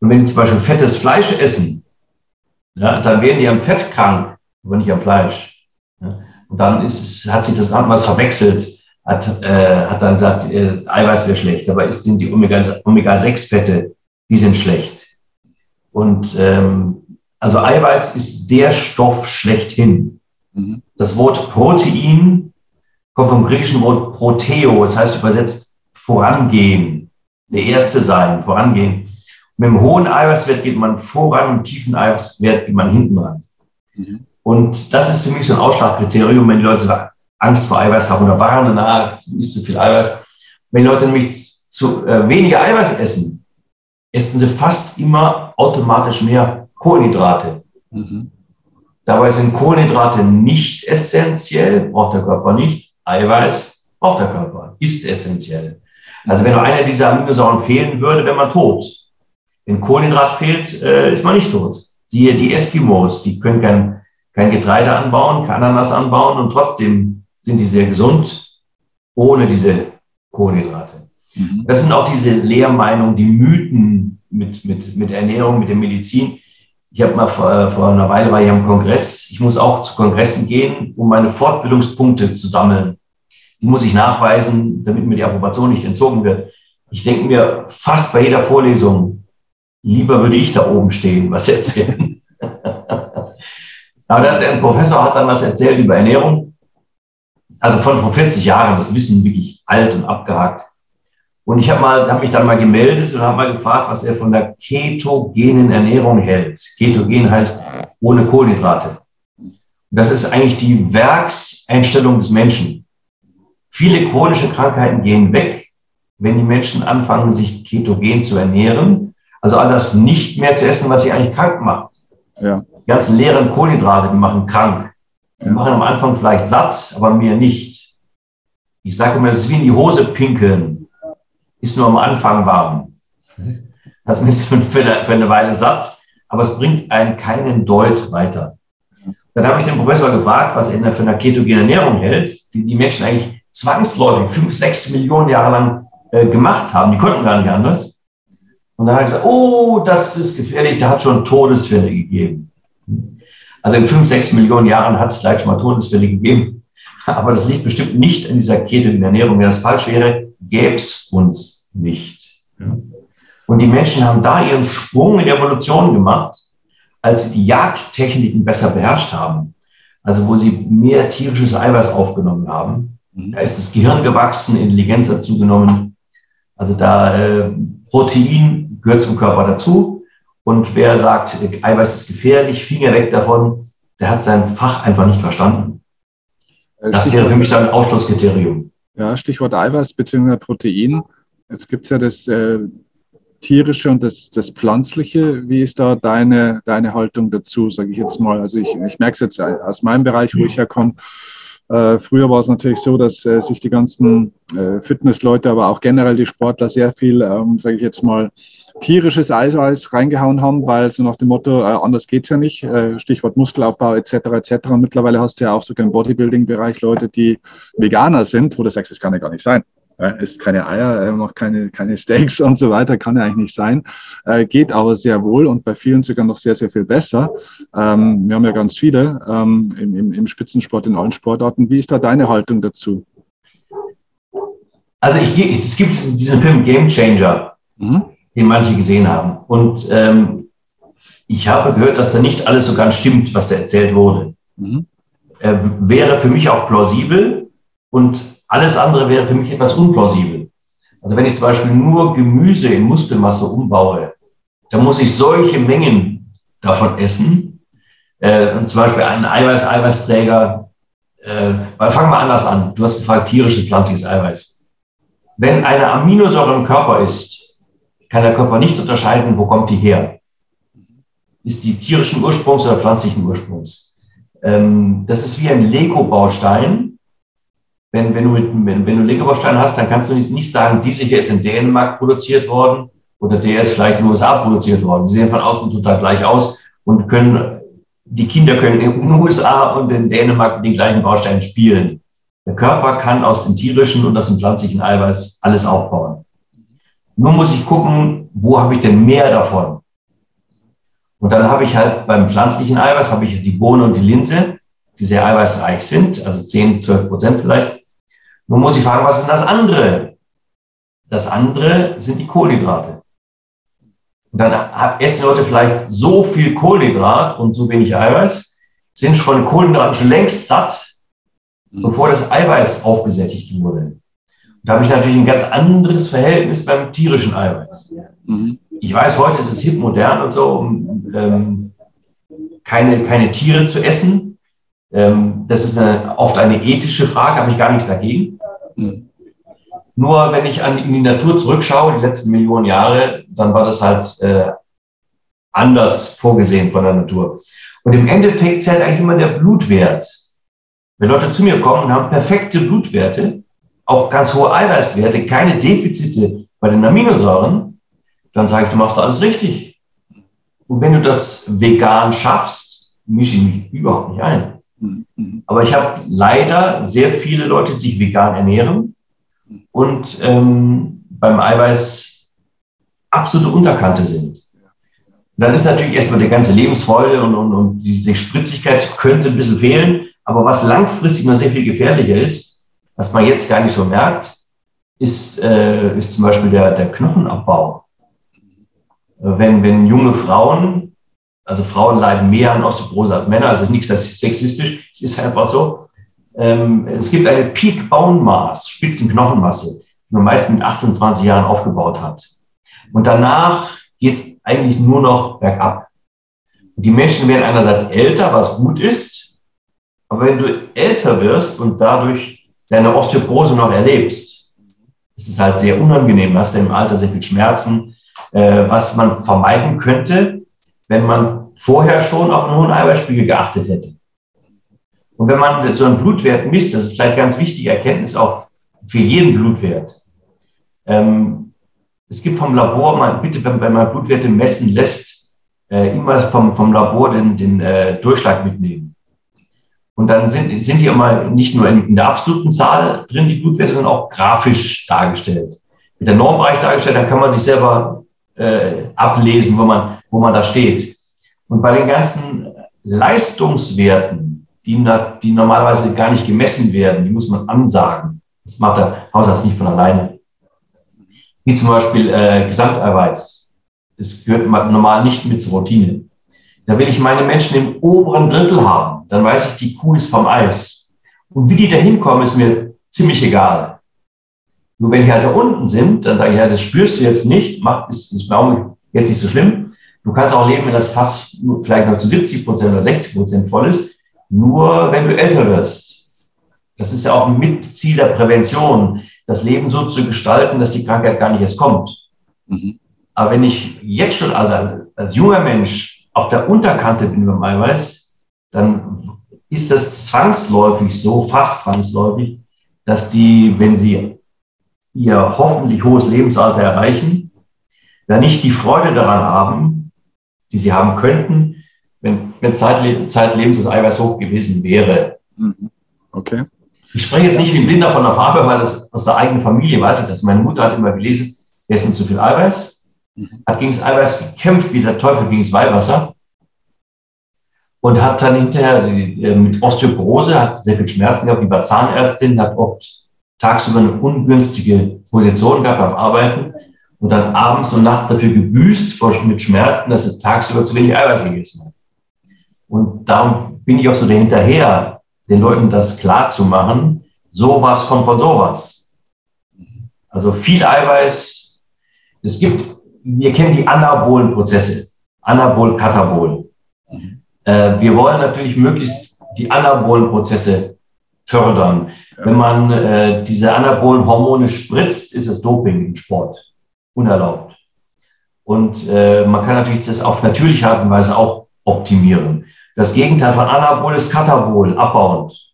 [SPEAKER 2] Und wenn die zum Beispiel fettes Fleisch essen, ja, dann werden die am Fett krank, aber nicht am Fleisch. Ja. Und dann ist hat sich das Abendmaß verwechselt, hat, äh, hat dann gesagt, äh, Eiweiß wäre schlecht, aber ist, sind die Omega-6-Fette, Omega die sind schlecht. Und ähm, also Eiweiß ist der Stoff schlechthin. Mhm. Das Wort Protein kommt vom griechischen Wort Proteo, das heißt übersetzt vorangehen, der Erste sein, vorangehen. Mit dem hohen Eiweißwert geht man voran und tiefen Eiweißwert geht man hinten ran. Mhm. Und das ist für mich so ein Ausschlagkriterium, wenn die Leute Angst vor Eiweiß haben oder warnen, na, du isst zu viel Eiweiß. Wenn die Leute nämlich zu äh, weniger Eiweiß essen, essen sie fast immer automatisch mehr Kohlenhydrate. Mhm. Dabei sind Kohlenhydrate nicht essentiell, braucht der Körper nicht. Eiweiß braucht der Körper, ist essentiell. Also wenn nur einer dieser Aminosäuren fehlen würde, wäre man tot. Wenn Kohlenhydrat fehlt, äh, ist man nicht tot. Siehe die Eskimos, die können kein, kein Getreide anbauen, kein Ananas anbauen und trotzdem sind die sehr gesund ohne diese Kohlenhydrate. Mhm. Das sind auch diese Lehrmeinungen, die Mythen mit, mit, mit Ernährung, mit der Medizin. Ich habe mal vor, vor einer Weile war ich am Kongress. Ich muss auch zu Kongressen gehen, um meine Fortbildungspunkte zu sammeln. Die muss ich nachweisen, damit mir die Approbation nicht entzogen wird. Ich denke mir fast bei jeder Vorlesung, lieber würde ich da oben stehen, was erzählen. [laughs] Aber der, Professor hat dann was erzählt über Ernährung. Also von vor 40 Jahren, das Wissen wirklich alt und abgehakt. Und ich habe habe mich dann mal gemeldet und habe mal gefragt, was er von der ketogenen Ernährung hält. Ketogen heißt ohne Kohlenhydrate. Das ist eigentlich die Werkseinstellung des Menschen. Viele chronische Krankheiten gehen weg, wenn die Menschen anfangen, sich ketogen zu ernähren. Also all das nicht mehr zu essen, was sie eigentlich krank macht. Ja. Die ganzen leeren Kohlenhydrate, die machen krank. Die machen am Anfang vielleicht satt, aber mir nicht. Ich sage immer, es ist wie in die Hose pinkeln. Ist nur am Anfang warm. Das ist für eine, für eine Weile satt, aber es bringt einen keinen Deut weiter. Dann habe ich den Professor gefragt, was er für eine ketogene Ernährung hält, die die Menschen eigentlich zwangsläufig fünf, sechs Millionen Jahre lang äh, gemacht haben. Die konnten gar nicht anders. Und dann hat er gesagt, oh, das ist gefährlich, da hat schon Todesfälle gegeben. Also in fünf, sechs Millionen Jahren hat es vielleicht schon mal Todesfälle gegeben. Aber das liegt bestimmt nicht an dieser ketogenen Ernährung. Wenn das falsch wäre, gäbe es uns nicht. Und die Menschen haben da ihren Sprung in der Evolution gemacht, als sie die Jagdtechniken besser beherrscht haben. Also wo sie mehr tierisches Eiweiß aufgenommen haben. Mhm. Da ist das Gehirn gewachsen, Intelligenz hat zugenommen. Also da äh, Protein gehört zum Körper dazu. Und wer sagt, Eiweiß ist gefährlich, Finger weg davon, der hat sein Fach einfach nicht verstanden. Äh, das wäre für mich dann ein Ausschlusskriterium.
[SPEAKER 1] Ja, Stichwort Eiweiß bzw. Protein. Jetzt gibt es ja das äh, tierische und das, das pflanzliche. Wie ist da deine, deine Haltung dazu, sage ich jetzt mal? Also ich, ich merke es jetzt aus meinem Bereich, wo ich herkomme. Äh, früher war es natürlich so, dass äh, sich die ganzen äh, Fitnessleute, aber auch generell die Sportler sehr viel, ähm, sage ich jetzt mal, tierisches Eiweiß reingehauen haben, weil so nach dem Motto, äh, anders geht's ja nicht, äh, Stichwort Muskelaufbau etc. etc. Und mittlerweile hast du ja auch sogar im Bodybuilding-Bereich Leute, die Veganer sind, wo du sagst, das kann ja gar nicht sein. Er isst keine Eier, er macht keine, keine Steaks [laughs] und so weiter, kann ja eigentlich nicht sein. Äh, geht aber sehr wohl und bei vielen sogar noch sehr, sehr viel besser. Ähm, wir haben ja ganz viele ähm, im, im, Spitzensport, in allen Sportarten. Wie ist da deine Haltung dazu?
[SPEAKER 2] Also ich, es gibt diesen Film Game Changer, mhm. den manche gesehen haben. Und ähm, ich habe gehört, dass da nicht alles so ganz stimmt, was da erzählt wurde. Mhm. Äh, wäre für mich auch plausibel und alles andere wäre für mich etwas unplausibel. Also wenn ich zum Beispiel nur Gemüse in Muskelmasse umbaue, dann muss ich solche Mengen davon essen. Äh, und zum Beispiel einen Eiweiß-Eiweißträger, äh, weil fangen wir anders an. Du hast gefragt, tierisches, pflanzliches Eiweiß. Wenn eine Aminosäure im Körper ist, kann der Körper nicht unterscheiden, wo kommt die her. Ist die tierischen Ursprungs oder pflanzlichen Ursprungs? Ähm, das ist wie ein Lego-Baustein wenn, wenn, du, wenn, wenn du Lego-Bausteine hast, dann kannst du nicht, nicht sagen, diese hier ist in Dänemark produziert worden oder der ist vielleicht in den USA produziert worden. Die sehen von außen total gleich aus und können, die Kinder können in den USA und in Dänemark mit den gleichen Bausteinen spielen. Der Körper kann aus dem tierischen und aus dem pflanzlichen Eiweiß alles aufbauen. Nur muss ich gucken, wo habe ich denn mehr davon? Und dann habe ich halt beim pflanzlichen Eiweiß habe ich die Bohne und die Linse, die sehr eiweißreich sind, also 10, 12 Prozent vielleicht. Nun muss ich fragen, was ist das andere? Das andere sind die Kohlenhydrate. Und dann essen Leute vielleicht so viel Kohlenhydrat und so wenig Eiweiß, sind von Kohlenhydraten schon längst satt, mhm. bevor das Eiweiß aufgesättigt wurde. Da habe ich natürlich ein ganz anderes Verhältnis beim tierischen Eiweiß. Mhm. Ich weiß, heute ist es hip modern und so, um ähm, keine, keine Tiere zu essen. Ähm, das ist eine, oft eine ethische Frage, habe ich gar nichts dagegen. Mhm. Nur wenn ich an, in die Natur zurückschaue, die letzten Millionen Jahre, dann war das halt äh, anders vorgesehen von der Natur. Und im Endeffekt zählt eigentlich immer der Blutwert. Wenn Leute zu mir kommen und haben perfekte Blutwerte, auch ganz hohe Eiweißwerte, keine Defizite bei den Aminosäuren, dann sage ich, du machst alles richtig. Und wenn du das vegan schaffst, mische ich mich überhaupt nicht ein. Mhm. Aber ich habe leider sehr viele Leute, die sich vegan ernähren und ähm, beim Eiweiß absolute Unterkante sind. Dann ist natürlich erstmal die ganze Lebensfreude und, und, und diese Spritzigkeit könnte ein bisschen fehlen. Aber was langfristig noch sehr viel gefährlicher ist, was man jetzt gar nicht so merkt, ist, äh, ist zum Beispiel der, der Knochenabbau. Wenn, wenn junge Frauen also Frauen leiden mehr an Osteoporose als Männer. Also nichts das ist sexistisch. Es ist einfach so. Ähm, es gibt eine Peak Bone Mass, Spitzenknochenmasse, die man meist mit 18, 20 Jahren aufgebaut hat. Und danach geht es eigentlich nur noch bergab. Die Menschen werden einerseits älter, was gut ist. Aber wenn du älter wirst und dadurch deine Osteoporose noch erlebst, ist es halt sehr unangenehm. Du hast ja im Alter sehr viel Schmerzen, äh, was man vermeiden könnte, wenn man vorher schon auf einen hohen Eiweißspiegel geachtet hätte. Und wenn man so einen Blutwert misst, das ist vielleicht ganz wichtige Erkenntnis auch für jeden Blutwert. Ähm, es gibt vom Labor, mal, bitte, wenn, wenn man Blutwerte messen lässt, äh, immer vom, vom Labor den, den äh, Durchschlag mitnehmen. Und dann sind, sind die immer nicht nur in, in, der absoluten Zahl drin, die Blutwerte, sondern auch grafisch dargestellt. Mit der Normbereich dargestellt, dann kann man sich selber äh, ablesen, wo man, wo man da steht. Und bei den ganzen Leistungswerten, die, die normalerweise gar nicht gemessen werden, die muss man ansagen. Das macht der Hausarzt nicht von alleine. Wie zum Beispiel äh, Gesamteiweiß. Das gehört normal nicht mit zur Routine. Da will ich meine Menschen im oberen Drittel haben. Dann weiß ich, die Kuh ist vom Eis. Und wie die da hinkommen, ist mir ziemlich egal. Nur wenn die halt da unten sind, dann sage ich, ja, das spürst du jetzt nicht, macht, ist, ist jetzt nicht so schlimm. Du kannst auch leben, wenn das Fass vielleicht noch zu 70 Prozent oder 60 Prozent voll ist, nur wenn du älter wirst. Das ist ja auch ein Mitziel der Prävention, das Leben so zu gestalten, dass die Krankheit gar nicht erst kommt. Mhm. Aber wenn ich jetzt schon also als junger Mensch auf der Unterkante bin beim Eiweiß, dann ist das zwangsläufig so, fast zwangsläufig, dass die, wenn sie ihr hoffentlich hohes Lebensalter erreichen, da nicht die Freude daran haben, die sie haben könnten, wenn, wenn Zeitle zeitlebens das Eiweiß hoch gewesen wäre.
[SPEAKER 1] Mhm. Okay.
[SPEAKER 2] Ich spreche jetzt nicht wie ein Blinder von der Farbe, weil das aus der eigenen Familie weiß ich das. Meine Mutter hat immer gelesen, wir essen zu viel Eiweiß, mhm. hat gegen das Eiweiß gekämpft wie der Teufel gegen das Weihwasser und hat dann hinterher äh, mit Osteoporose, hat sehr viel Schmerzen gehabt, die war Zahnärztin, hat oft tagsüber eine ungünstige Position gehabt beim Arbeiten und dann abends und nachts dafür gebüßt mit Schmerzen, dass sie tagsüber zu wenig Eiweiß gegessen hat. Und darum bin ich auch so dahinterher, den Leuten das klar zu machen, sowas kommt von sowas. Also viel Eiweiß. Es gibt, wir kennen die anabolen Prozesse, Anabol, Katabol. Äh, wir wollen natürlich möglichst die anabolen Prozesse fördern. Wenn man äh, diese anabolen Hormone spritzt, ist es Doping im Sport unerlaubt. Und äh, man kann natürlich das auf natürliche Art und Weise auch optimieren. Das Gegenteil von Anabol ist Katabol, abbauend.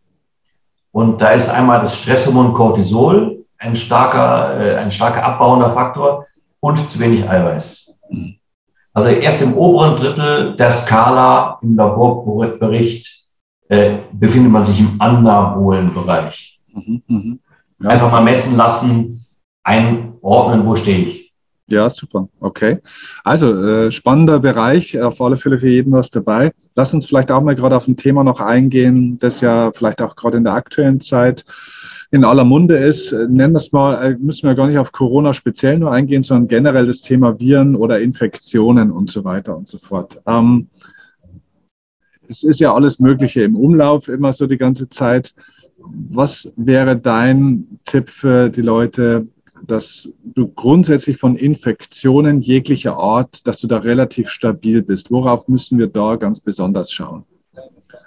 [SPEAKER 2] Und da ist einmal das Stresshormon Cortisol, ein starker, äh, ein starker abbauender Faktor und zu wenig Eiweiß. Also erst im oberen Drittel der Skala im Laborbericht äh, befindet man sich im anabolen Bereich. Mhm, mh. ja. Einfach mal messen lassen, einordnen, wo stehe ich.
[SPEAKER 1] Ja, super. Okay. Also äh, spannender Bereich, auf alle Fälle für jeden was dabei. Lass uns vielleicht auch mal gerade auf ein Thema noch eingehen, das ja vielleicht auch gerade in der aktuellen Zeit in aller Munde ist. Nennen das mal, äh, müssen wir gar nicht auf Corona speziell nur eingehen, sondern generell das Thema Viren oder Infektionen und so weiter und so fort. Ähm, es ist ja alles Mögliche im Umlauf immer so die ganze Zeit. Was wäre dein Tipp für die Leute, dass du grundsätzlich von Infektionen jeglicher Art, dass du da relativ stabil bist. Worauf müssen wir da ganz besonders schauen?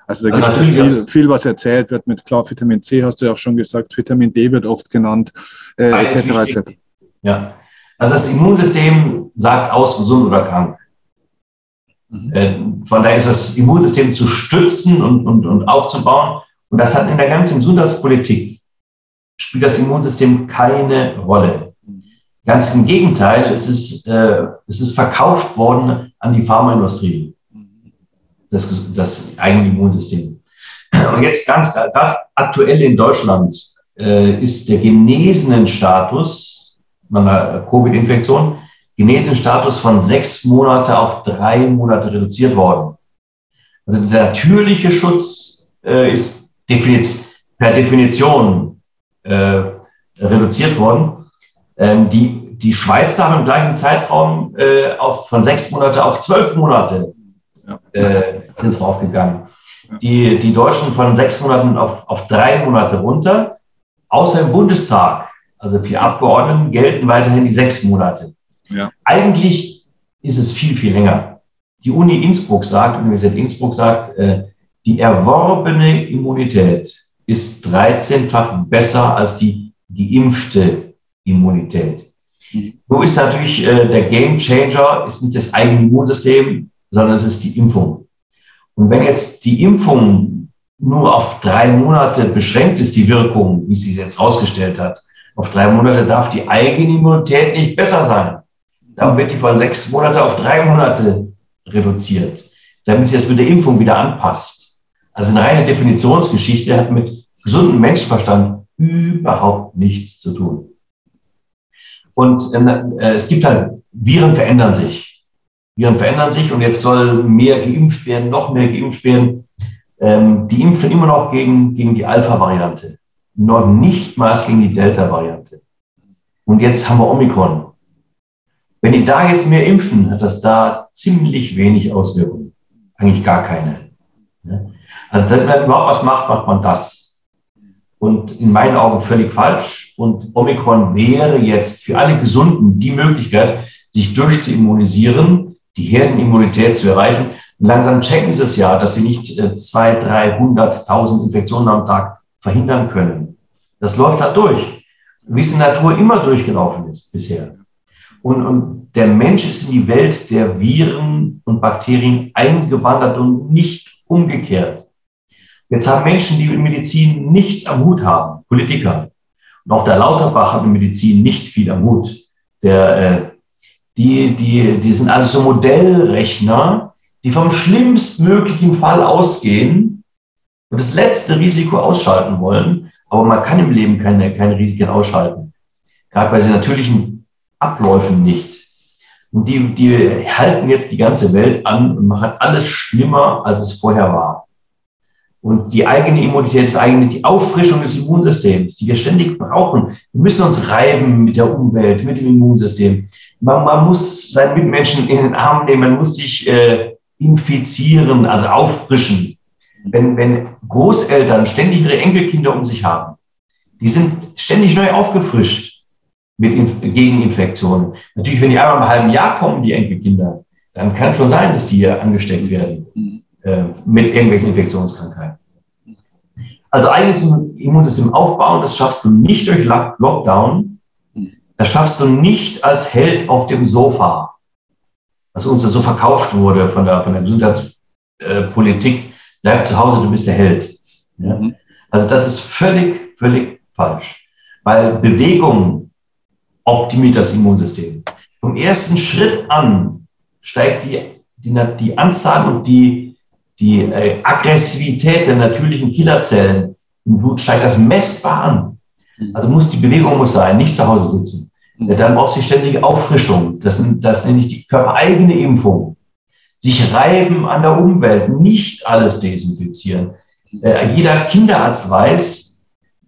[SPEAKER 1] Also da gibt es viel, viel, was erzählt wird mit klar Vitamin C, hast du ja auch schon gesagt, Vitamin D wird oft genannt,
[SPEAKER 2] äh, etc. etc. Ja, also das Immunsystem sagt aus, gesund oder krank. Mhm. Äh, von daher ist das Immunsystem zu stützen und, und, und aufzubauen. Und das hat in der ganzen Gesundheitspolitik spielt das Immunsystem keine Rolle. Ganz im Gegenteil, es ist, äh, es ist verkauft worden an die Pharmaindustrie, das, das eigene Immunsystem. Und jetzt ganz, ganz aktuell in Deutschland äh, ist der genesenen Status meiner Covid-Infektion, genesenen Status von sechs Monate auf drei Monate reduziert worden. Also der natürliche Schutz äh, ist per Definition äh, reduziert worden. Ähm, die, die Schweizer haben im gleichen Zeitraum äh, auf, von sechs Monate auf zwölf Monate äh, sind draufgegangen. Die, die Deutschen von sechs Monaten auf, auf drei Monate runter. Außer im Bundestag, also für Abgeordneten, gelten weiterhin die sechs Monate. Ja. Eigentlich ist es viel, viel länger. Die Uni Innsbruck sagt, Universität Innsbruck sagt, äh, die erworbene Immunität ist 13-fach besser als die geimpfte Immunität. Mhm. Nun ist natürlich äh, der Game Changer, ist nicht das eigene Immunsystem, sondern es ist die Impfung. Und wenn jetzt die Impfung nur auf drei Monate beschränkt ist, die Wirkung, wie sie jetzt rausgestellt hat, auf drei Monate darf die eigene Immunität nicht besser sein. Dann wird die von sechs Monate auf drei Monate reduziert, damit sie es mit der Impfung wieder anpasst. Also eine reine Definitionsgeschichte hat mit gesundem Menschenverstand überhaupt nichts zu tun. Und äh, es gibt halt, Viren verändern sich. Viren verändern sich und jetzt soll mehr geimpft werden, noch mehr geimpft werden. Ähm, die impfen immer noch gegen, gegen die Alpha-Variante, noch nicht mal gegen die Delta-Variante. Und jetzt haben wir Omikron. Wenn die da jetzt mehr impfen, hat das da ziemlich wenig Auswirkungen. Eigentlich gar keine. Also wenn man überhaupt was macht, macht man das. Und in meinen Augen völlig falsch. Und Omikron wäre jetzt für alle Gesunden die Möglichkeit, sich durchzuimmunisieren, die Herdenimmunität zu erreichen. Und langsam checken sie es ja, dass sie nicht äh, zwei, 300.000 Infektionen am Tag verhindern können. Das läuft halt durch, wie es in der Natur immer durchgelaufen ist bisher. Und, und der Mensch ist in die Welt der Viren und Bakterien eingewandert und nicht umgekehrt. Jetzt haben Menschen, die in Medizin nichts am Hut haben, Politiker, und auch der Lauterbach hat in Medizin nicht viel am Hut. Der, äh, die, die, die sind also Modellrechner, die vom schlimmstmöglichen Fall ausgehen und das letzte Risiko ausschalten wollen. Aber man kann im Leben keine, keine Risiken ausschalten. Gerade bei den natürlichen Abläufen nicht. Und die, die halten jetzt die ganze Welt an und machen alles schlimmer, als es vorher war. Und die eigene Immunität ist eigentlich die Auffrischung des Immunsystems, die wir ständig brauchen. Wir müssen uns reiben mit der Umwelt, mit dem Immunsystem. Man, man muss seinen Mitmenschen in den Arm nehmen, man muss sich äh, infizieren, also auffrischen. Wenn, wenn Großeltern ständig ihre Enkelkinder um sich haben, die sind ständig neu aufgefrischt mit Inf gegen Infektionen. Natürlich, wenn die einmal im halben Jahr kommen, die Enkelkinder, dann kann schon sein, dass die hier angesteckt werden. Äh, mit irgendwelchen Infektionskrankheiten. Also eigenes Immunsystem aufbauen, das schaffst du nicht durch Lockdown, das schaffst du nicht als Held auf dem Sofa, was uns so verkauft wurde von der, von der Gesundheitspolitik. Bleib zu Hause, du bist der Held. Ja? Mhm. Also das ist völlig, völlig falsch, weil Bewegung optimiert das Immunsystem. Vom ersten Schritt an steigt die, die, die Anzahl und die die äh, Aggressivität der natürlichen Killerzellen im Blut steigt das messbar an. Mhm. Also muss die Bewegung muss sein, nicht zu Hause sitzen. Mhm. Dann braucht sie ständige Auffrischung. Das, das nenne ich die körpereigene Impfung. Sich reiben an der Umwelt, nicht alles desinfizieren. Äh, jeder Kinderarzt weiß,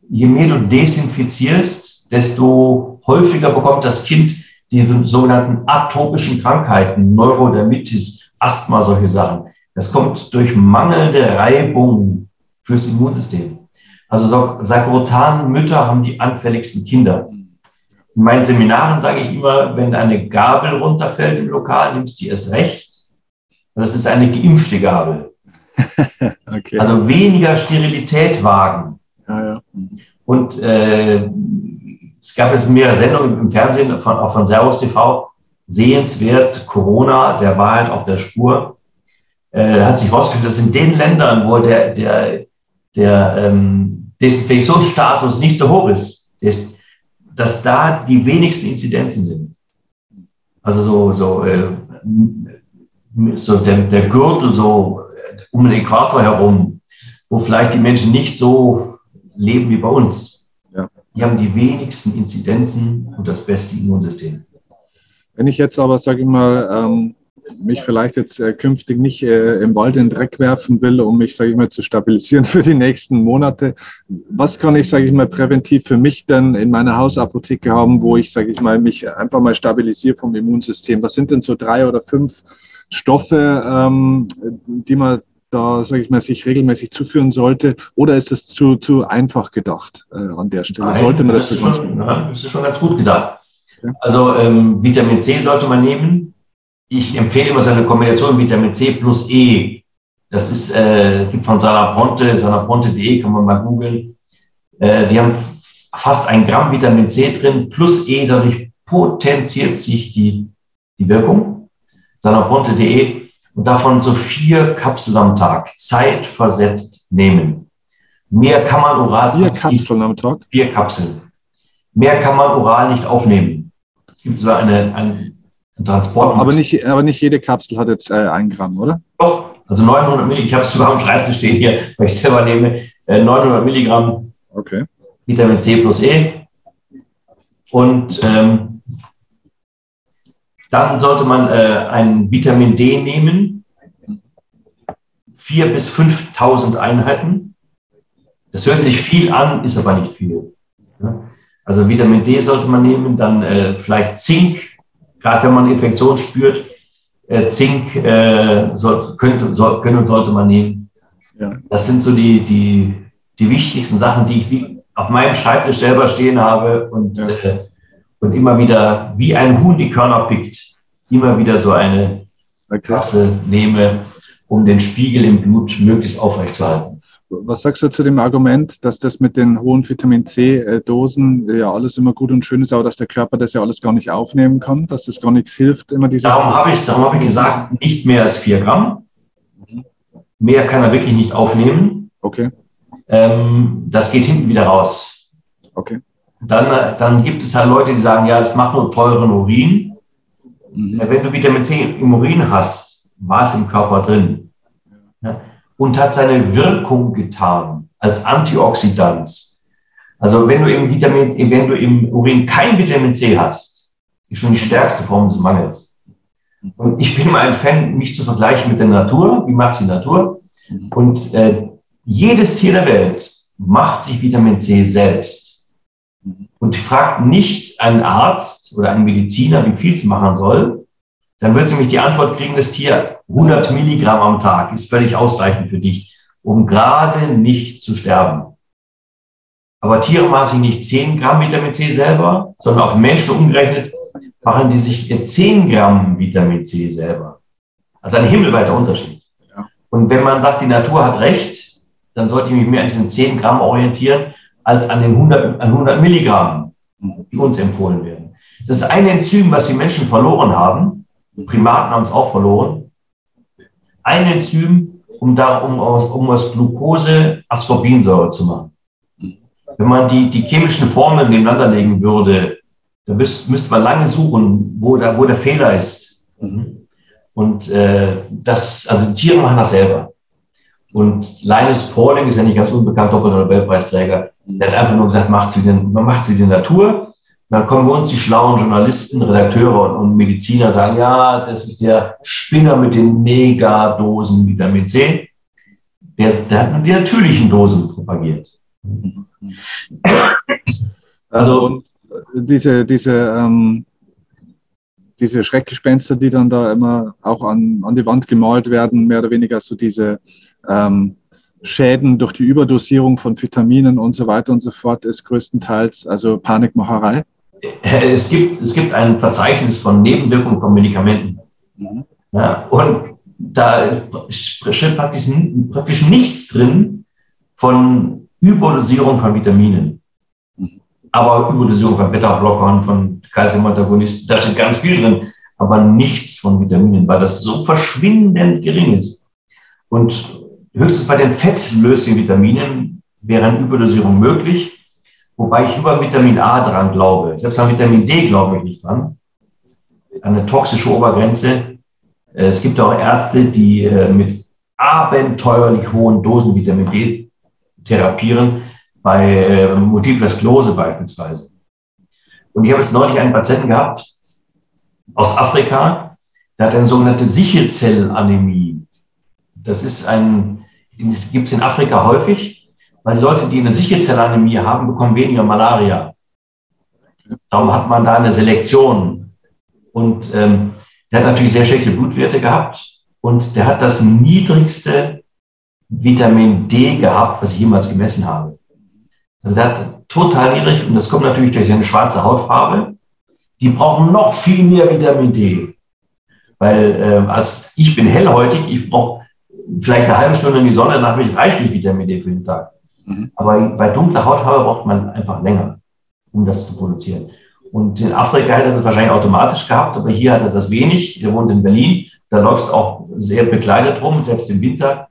[SPEAKER 2] je mehr du desinfizierst, desto häufiger bekommt das Kind die sogenannten atopischen Krankheiten, Neurodermitis, Asthma, solche Sachen. Das kommt durch mangelnde Reibung fürs Immunsystem. Also Sakrotan-Mütter haben die anfälligsten Kinder. In meinen Seminaren sage ich immer, wenn eine Gabel runterfällt im Lokal, nimmst du die erst recht. Das ist eine geimpfte Gabel. [laughs] okay. Also weniger Sterilität wagen. Ja, ja. Und äh, es gab jetzt mehrere Sendungen im Fernsehen, von, auch von Servus TV, sehenswert, Corona, der Wahrheit auf der Spur äh, hat sich herausgestellt, dass in den Ländern, wo der, der, der ähm, Desinfektionsstatus nicht so hoch ist, ist, dass da die wenigsten Inzidenzen sind. Also so, so, äh, so der, der Gürtel so um den Äquator herum, wo vielleicht die Menschen nicht so leben wie bei uns. Ja. Die haben die wenigsten Inzidenzen und das beste Immunsystem.
[SPEAKER 1] Wenn ich jetzt aber, sage ich mal, ähm, mich vielleicht jetzt äh, künftig nicht äh, im Wald in den Dreck werfen will, um mich, sage ich mal, zu stabilisieren [laughs] für die nächsten Monate. Was kann ich, sage ich mal, präventiv für mich denn in meiner Hausapotheke haben, wo ich, sage ich mal, mich einfach mal stabilisiere vom Immunsystem? Was sind denn so drei oder fünf Stoffe, ähm, die man da, sage ich mal, sich regelmäßig zuführen sollte? Oder ist es zu, zu einfach gedacht äh, an der Stelle?
[SPEAKER 2] Nein, sollte man das, das ist schon, ja, das ist schon ganz gut gedacht. Also ähm, Vitamin C sollte man nehmen ich empfehle immer so eine Kombination Vitamin C plus E. Das ist, äh, gibt von Sanaponte, sanaponte.de, kann man mal googeln. Äh, die haben fast ein Gramm Vitamin C drin, plus E, dadurch potenziert sich die, die Wirkung. Sanaponte.de. und davon so vier Kapseln am Tag zeitversetzt nehmen. Mehr kann man oral.
[SPEAKER 1] Vier Kapseln am Tag?
[SPEAKER 2] Vier Kapseln. Mehr kann man oral nicht aufnehmen. Es gibt so eine, ein, Transport.
[SPEAKER 1] Aber nicht, aber nicht jede Kapsel hat jetzt äh, ein Gramm, oder?
[SPEAKER 2] Doch, also 900 Milligramm. Ich habe es sogar am Schreibtisch stehen hier, weil ich es selber nehme. Äh, 900 Milligramm
[SPEAKER 1] okay.
[SPEAKER 2] Vitamin C plus E. Und ähm, dann sollte man äh, ein Vitamin D nehmen. 4.000 bis 5.000 Einheiten. Das hört sich viel an, ist aber nicht viel. Also Vitamin D sollte man nehmen, dann äh, vielleicht Zink, gerade wenn man Infektion spürt. Äh, Zink äh, soll, könnte, soll, können und sollte man nehmen. Ja. Das sind so die, die, die wichtigsten Sachen, die ich auf meinem Schreibtisch selber stehen habe und, ja. äh, und immer wieder wie ein Huhn die Körner pickt, immer wieder so eine okay. Kapsel nehme, um den Spiegel im Blut möglichst aufrechtzuerhalten.
[SPEAKER 1] Was sagst du zu dem Argument, dass das mit den hohen Vitamin C-Dosen ja alles immer gut und schön ist, aber dass der Körper das ja alles gar nicht aufnehmen kann, dass das gar nichts hilft, immer diese.
[SPEAKER 2] Darum habe ich, darum habe ich gesagt, nicht mehr als vier Gramm. Mehr kann er wirklich nicht aufnehmen.
[SPEAKER 1] Okay.
[SPEAKER 2] Ähm, das geht hinten wieder raus.
[SPEAKER 1] Okay.
[SPEAKER 2] Dann, dann gibt es halt Leute, die sagen, ja, es macht nur teuren Urin. Mhm. Wenn du Vitamin C im Urin hast, war es im Körper drin. Ja und hat seine Wirkung getan als Antioxidant. Also wenn du im Vitamin, wenn du im Urin kein Vitamin C hast, ist schon die stärkste Form des Mangels. Und ich bin mal ein Fan, mich zu vergleichen mit der Natur. Wie macht die Natur? Und äh, jedes Tier der Welt macht sich Vitamin C selbst. Und fragt nicht einen Arzt oder einen Mediziner, wie viel es machen soll, dann wird sie nämlich die Antwort kriegen, das Tier 100 Milligramm am Tag ist völlig ausreichend für dich, um gerade nicht zu sterben. Aber Tiere machen sich nicht 10 Gramm Vitamin C selber, sondern auf Menschen umgerechnet machen die sich 10 Gramm Vitamin C selber. Also ein himmelweiter Unterschied. Und wenn man sagt, die Natur hat recht, dann sollte ich mich mehr an diesen 10 Gramm orientieren, als an den 100, an 100 Milligramm, die uns empfohlen werden. Das ist ein Enzym, was die Menschen verloren haben, Primaten haben es auch verloren. Ein Enzym, um, da, um, aus, um aus Glucose Ascorbinsäure zu machen. Wenn man die, die chemischen Formeln nebeneinander legen würde, dann müsste, müsste man lange suchen, wo, da, wo der Fehler ist. Und äh, das, also Tiere machen das selber. Und Linus Pauling ist ja nicht ganz unbekannt, doppelter Nobelpreisträger. Der hat einfach nur gesagt, macht's wie den, man macht es wie die Natur. Dann kommen wir uns die schlauen Journalisten, Redakteure und, Mediziner sagen, ja, das ist der Spinner mit den Megadosen Vitamin C. Der, der hat nur die natürlichen Dosen propagiert.
[SPEAKER 1] Also diese, diese, ähm, diese Schreckgespenster, die dann da immer auch an, an die Wand gemalt werden, mehr oder weniger so diese ähm, Schäden durch die Überdosierung von Vitaminen und so weiter und so fort, ist größtenteils also Panikmacherei.
[SPEAKER 2] Es gibt, es gibt ein Verzeichnis von Nebenwirkungen von Medikamenten. Mhm. Ja, und da steht praktisch, praktisch nichts drin von Überdosierung von Vitaminen. Mhm. Aber Überdosierung von Beta-Blockern, von Calcium-Antagonisten, da steht ganz viel drin, aber nichts von Vitaminen, weil das so verschwindend gering ist. Und höchstens bei den fettlöslichen Vitaminen wäre eine Überdosierung möglich. Wobei ich über Vitamin A dran glaube. Selbst an Vitamin D glaube ich nicht dran. Eine toxische Obergrenze. Äh, es gibt auch Ärzte, die äh, mit abenteuerlich hohen Dosen Vitamin D therapieren, bei äh, Multipler Sklerose beispielsweise. Und ich habe jetzt neulich einen Patienten gehabt aus Afrika, der hat eine sogenannte Sichelzellanämie. Das ist ein, das gibt es in Afrika häufig weil die Leute, die eine Sichelzellanämie haben, bekommen weniger Malaria. Darum hat man da eine Selektion. Und ähm, der hat natürlich sehr schlechte Blutwerte gehabt und der hat das niedrigste Vitamin D gehabt, was ich jemals gemessen habe. Also der hat total niedrig und das kommt natürlich durch eine schwarze Hautfarbe. Die brauchen noch viel mehr Vitamin D. Weil äh, als ich bin hellhäutig, ich brauche vielleicht eine halbe Stunde in die Sonne, dann habe ich reichlich Vitamin D für den Tag. Mhm. Aber bei dunkler Hautfarbe braucht man einfach länger, um das zu produzieren. Und in Afrika hätte er das wahrscheinlich automatisch gehabt, aber hier hat er das wenig. Er wohnt in Berlin. da läufst du auch sehr bekleidet rum, selbst im Winter.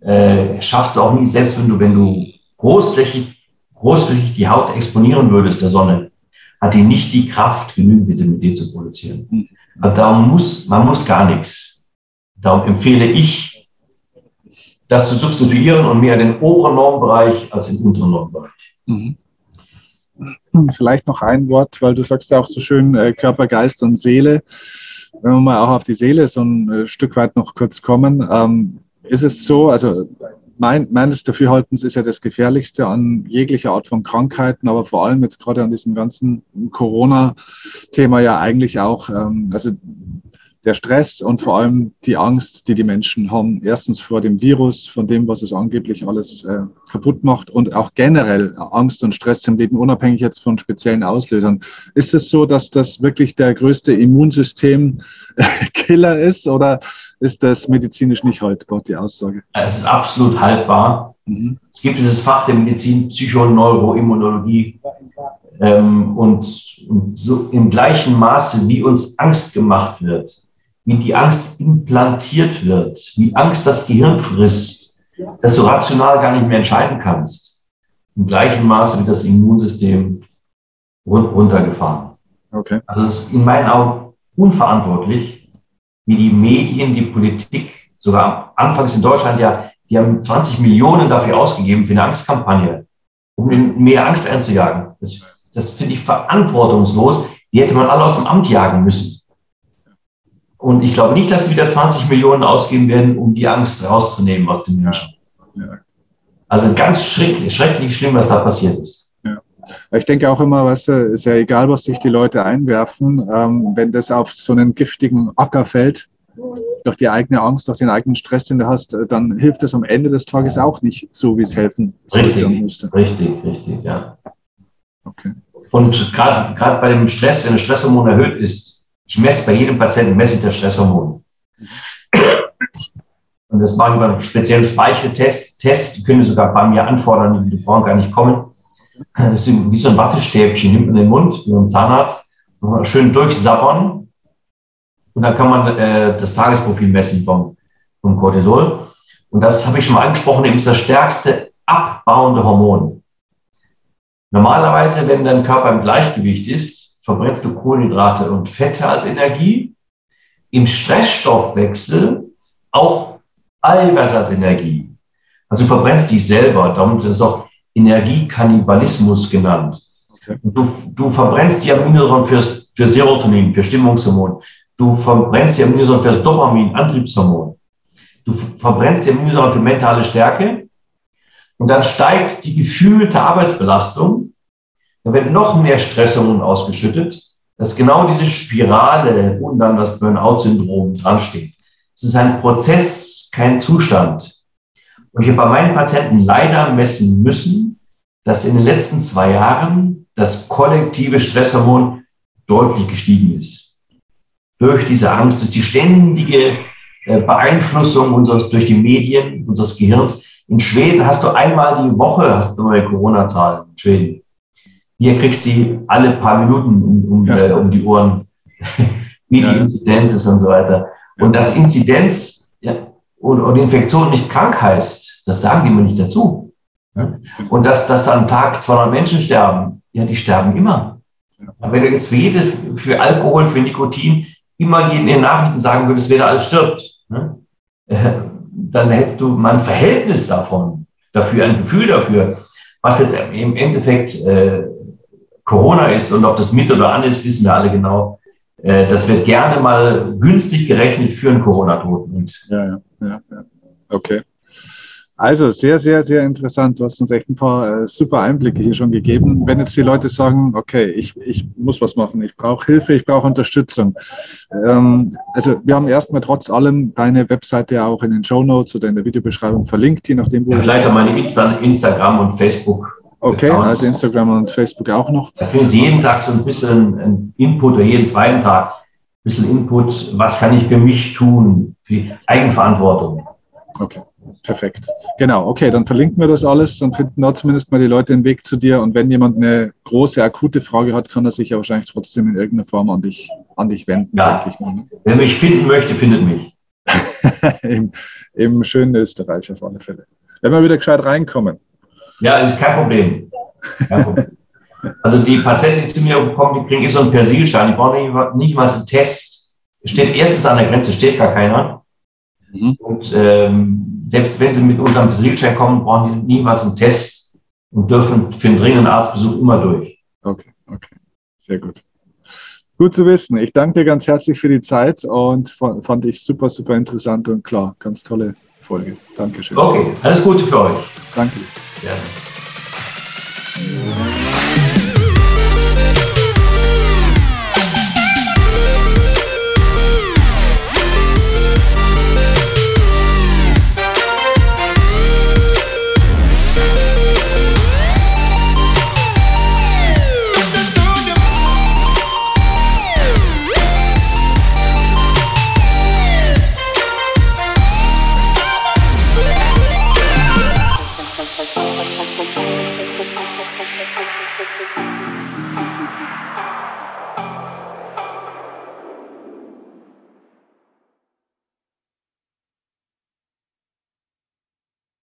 [SPEAKER 2] Äh, schaffst du auch nie, selbst wenn du, wenn du großflächig, großflächig die Haut exponieren würdest der Sonne, hat die nicht die Kraft, genügend Vitamin D zu produzieren. Mhm. Also darum muss, man muss gar nichts. Darum empfehle ich, das zu substituieren und mehr den oberen Normbereich als den unteren Normbereich. Mhm.
[SPEAKER 1] Vielleicht noch ein Wort, weil du sagst ja auch so schön äh, Körper, Geist und Seele. Wenn wir mal auch auf die Seele so ein äh, Stück weit noch kurz kommen, ähm, ist es so, also mein, meines Dafürhaltens ist ja das Gefährlichste an jeglicher Art von Krankheiten, aber vor allem jetzt gerade an diesem ganzen Corona-Thema ja eigentlich auch, ähm, also der Stress und vor allem die Angst, die die Menschen haben. Erstens vor dem Virus, von dem, was es angeblich alles äh, kaputt macht und auch generell Angst und Stress im Leben, unabhängig jetzt von speziellen Auslösern. Ist es so, dass das wirklich der größte Immunsystem-Killer ist oder ist das medizinisch nicht haltbar, die Aussage?
[SPEAKER 2] Es ist absolut haltbar. Mhm. Es gibt dieses Fach der Medizin, Psychoneuroimmunologie. Ähm, und, und so im gleichen Maße, wie uns Angst gemacht wird, wie die Angst implantiert wird, wie Angst das Gehirn frisst, dass du rational gar nicht mehr entscheiden kannst. Im gleichen Maße wird das Immunsystem runtergefahren. Okay. Also es ist in meinen Augen unverantwortlich, wie die Medien, die Politik, sogar anfangs in Deutschland ja, die haben 20 Millionen dafür ausgegeben für eine Angstkampagne, um mehr Angst einzujagen. Das, das finde ich verantwortungslos. Die hätte man alle aus dem Amt jagen müssen. Und ich glaube nicht, dass sie wieder 20 Millionen ausgeben werden, um die Angst rauszunehmen aus den Menschen. Ja. Also ganz schrecklich, schrecklich schlimm, was da passiert ist.
[SPEAKER 1] Ich denke auch immer, weißt du, ist ja egal, was sich die Leute einwerfen, ähm, wenn das auf so einen giftigen Acker fällt, durch die eigene Angst, durch den eigenen Stress, den du hast, äh, dann hilft es am Ende des Tages auch nicht so, wie es helfen
[SPEAKER 2] sollte und müsste. Richtig, richtig, ja. Okay. Und gerade bei dem Stress, wenn das Stresshormon erhöht ist, ich messe bei jedem Patienten messe ich das Stresshormon. Und das mache ich über einen speziellen Speicheltest. Test, die können sogar bei mir anfordern, die brauchen gar nicht kommen. Das ist wie so ein Wattestäbchen, nimmt man den Mund, wie beim Zahnarzt, schön durchsabbern. Und dann kann man äh, das Tagesprofil messen vom, vom Cortisol. Und das habe ich schon mal angesprochen, eben ist das stärkste abbauende Hormon. Normalerweise, wenn dein Körper im Gleichgewicht ist, verbrennst du Kohlenhydrate und Fette als Energie. Im Stressstoffwechsel auch Eiweiß als Energie. Also du verbrennst dich selber. Darum ist es auch Energiekannibalismus genannt. Okay. Du, du verbrennst die Aminosäuren fürs, für Serotonin, für Stimmungshormon. Du verbrennst die Aminosäuren fürs Dopamin, Antriebshormon. Du verbrennst die Aminosäuren für mentale Stärke. Und dann steigt die gefühlte Arbeitsbelastung dann wird noch mehr Stresshormon ausgeschüttet, dass genau diese Spirale und dann das Burnout-Syndrom dran steht. Es ist ein Prozess, kein Zustand. Und ich habe bei meinen Patienten leider messen müssen, dass in den letzten zwei Jahren das kollektive Stresshormon deutlich gestiegen ist. Durch diese Angst, durch die ständige äh, Beeinflussung unseres, durch die Medien, unseres Gehirns. In Schweden hast du einmal die Woche, hast du neue Corona-Zahlen in Schweden. Hier kriegst du die alle paar Minuten um, um, ja. äh, um die Ohren, [laughs] wie ja. die Inzidenz ist und so weiter. Und dass Inzidenz ja, und, und, Infektion nicht krank heißt, das sagen die mir nicht dazu. Und dass, dass am Tag 200 Menschen sterben, ja, die sterben immer. Aber wenn du jetzt für jede, für Alkohol, für Nikotin immer jeden in den Nachrichten sagen würdest, wer da alles stirbt, ne? äh, dann hättest du mal ein Verhältnis davon, dafür, ein Gefühl dafür, was jetzt im Endeffekt äh, Corona ist und ob das mit oder an ist, wissen wir alle genau. Äh, das wird gerne mal günstig gerechnet für einen Corona-Toten.
[SPEAKER 1] Ja, ja, ja, ja. Okay. Also sehr, sehr, sehr interessant. Du hast uns echt ein paar äh, super Einblicke hier schon gegeben. Wenn jetzt die Leute sagen, okay, ich, ich muss was machen, ich brauche Hilfe, ich brauche Unterstützung. Ähm, also wir haben erstmal trotz allem deine Webseite auch in den Show Notes oder in der Videobeschreibung verlinkt, je nachdem,
[SPEAKER 2] wo ja, Vielleicht auch meine Instagram und Facebook
[SPEAKER 1] Okay, also Instagram und Facebook auch noch.
[SPEAKER 2] Da kriegen Sie jeden Tag so ein bisschen Input oder jeden zweiten Tag ein bisschen Input. Was kann ich für mich tun? Für die Eigenverantwortung.
[SPEAKER 1] Okay, perfekt. Genau, okay, dann verlinken wir das alles. Dann finden da zumindest mal die Leute den Weg zu dir. Und wenn jemand eine große, akute Frage hat, kann er sich ja wahrscheinlich trotzdem in irgendeiner Form an dich, an dich wenden.
[SPEAKER 2] Ja, ich, ne? wer mich finden möchte, findet mich. [laughs]
[SPEAKER 1] Im, Im schönen Österreich auf alle Fälle. Wenn wir wieder gescheit reinkommen.
[SPEAKER 2] Ja, ist kein Problem. Kein Problem. Also die Patienten, die zu mir kommen, die kriegen eh so einen Persilschein. Die brauchen nicht, mal einen Test. Steht erstens an der Grenze, steht gar keiner. Mhm. Und ähm, selbst wenn sie mit unserem Persilschein kommen, brauchen die niemals einen Test und dürfen für einen dringenden Arztbesuch immer durch.
[SPEAKER 1] Okay, okay. Sehr gut. Gut zu wissen. Ich danke dir ganz herzlich für die Zeit und fand ich super, super interessant und klar, ganz tolle Folge. Dankeschön.
[SPEAKER 2] Okay, alles Gute für euch.
[SPEAKER 1] Danke.
[SPEAKER 2] Gerne.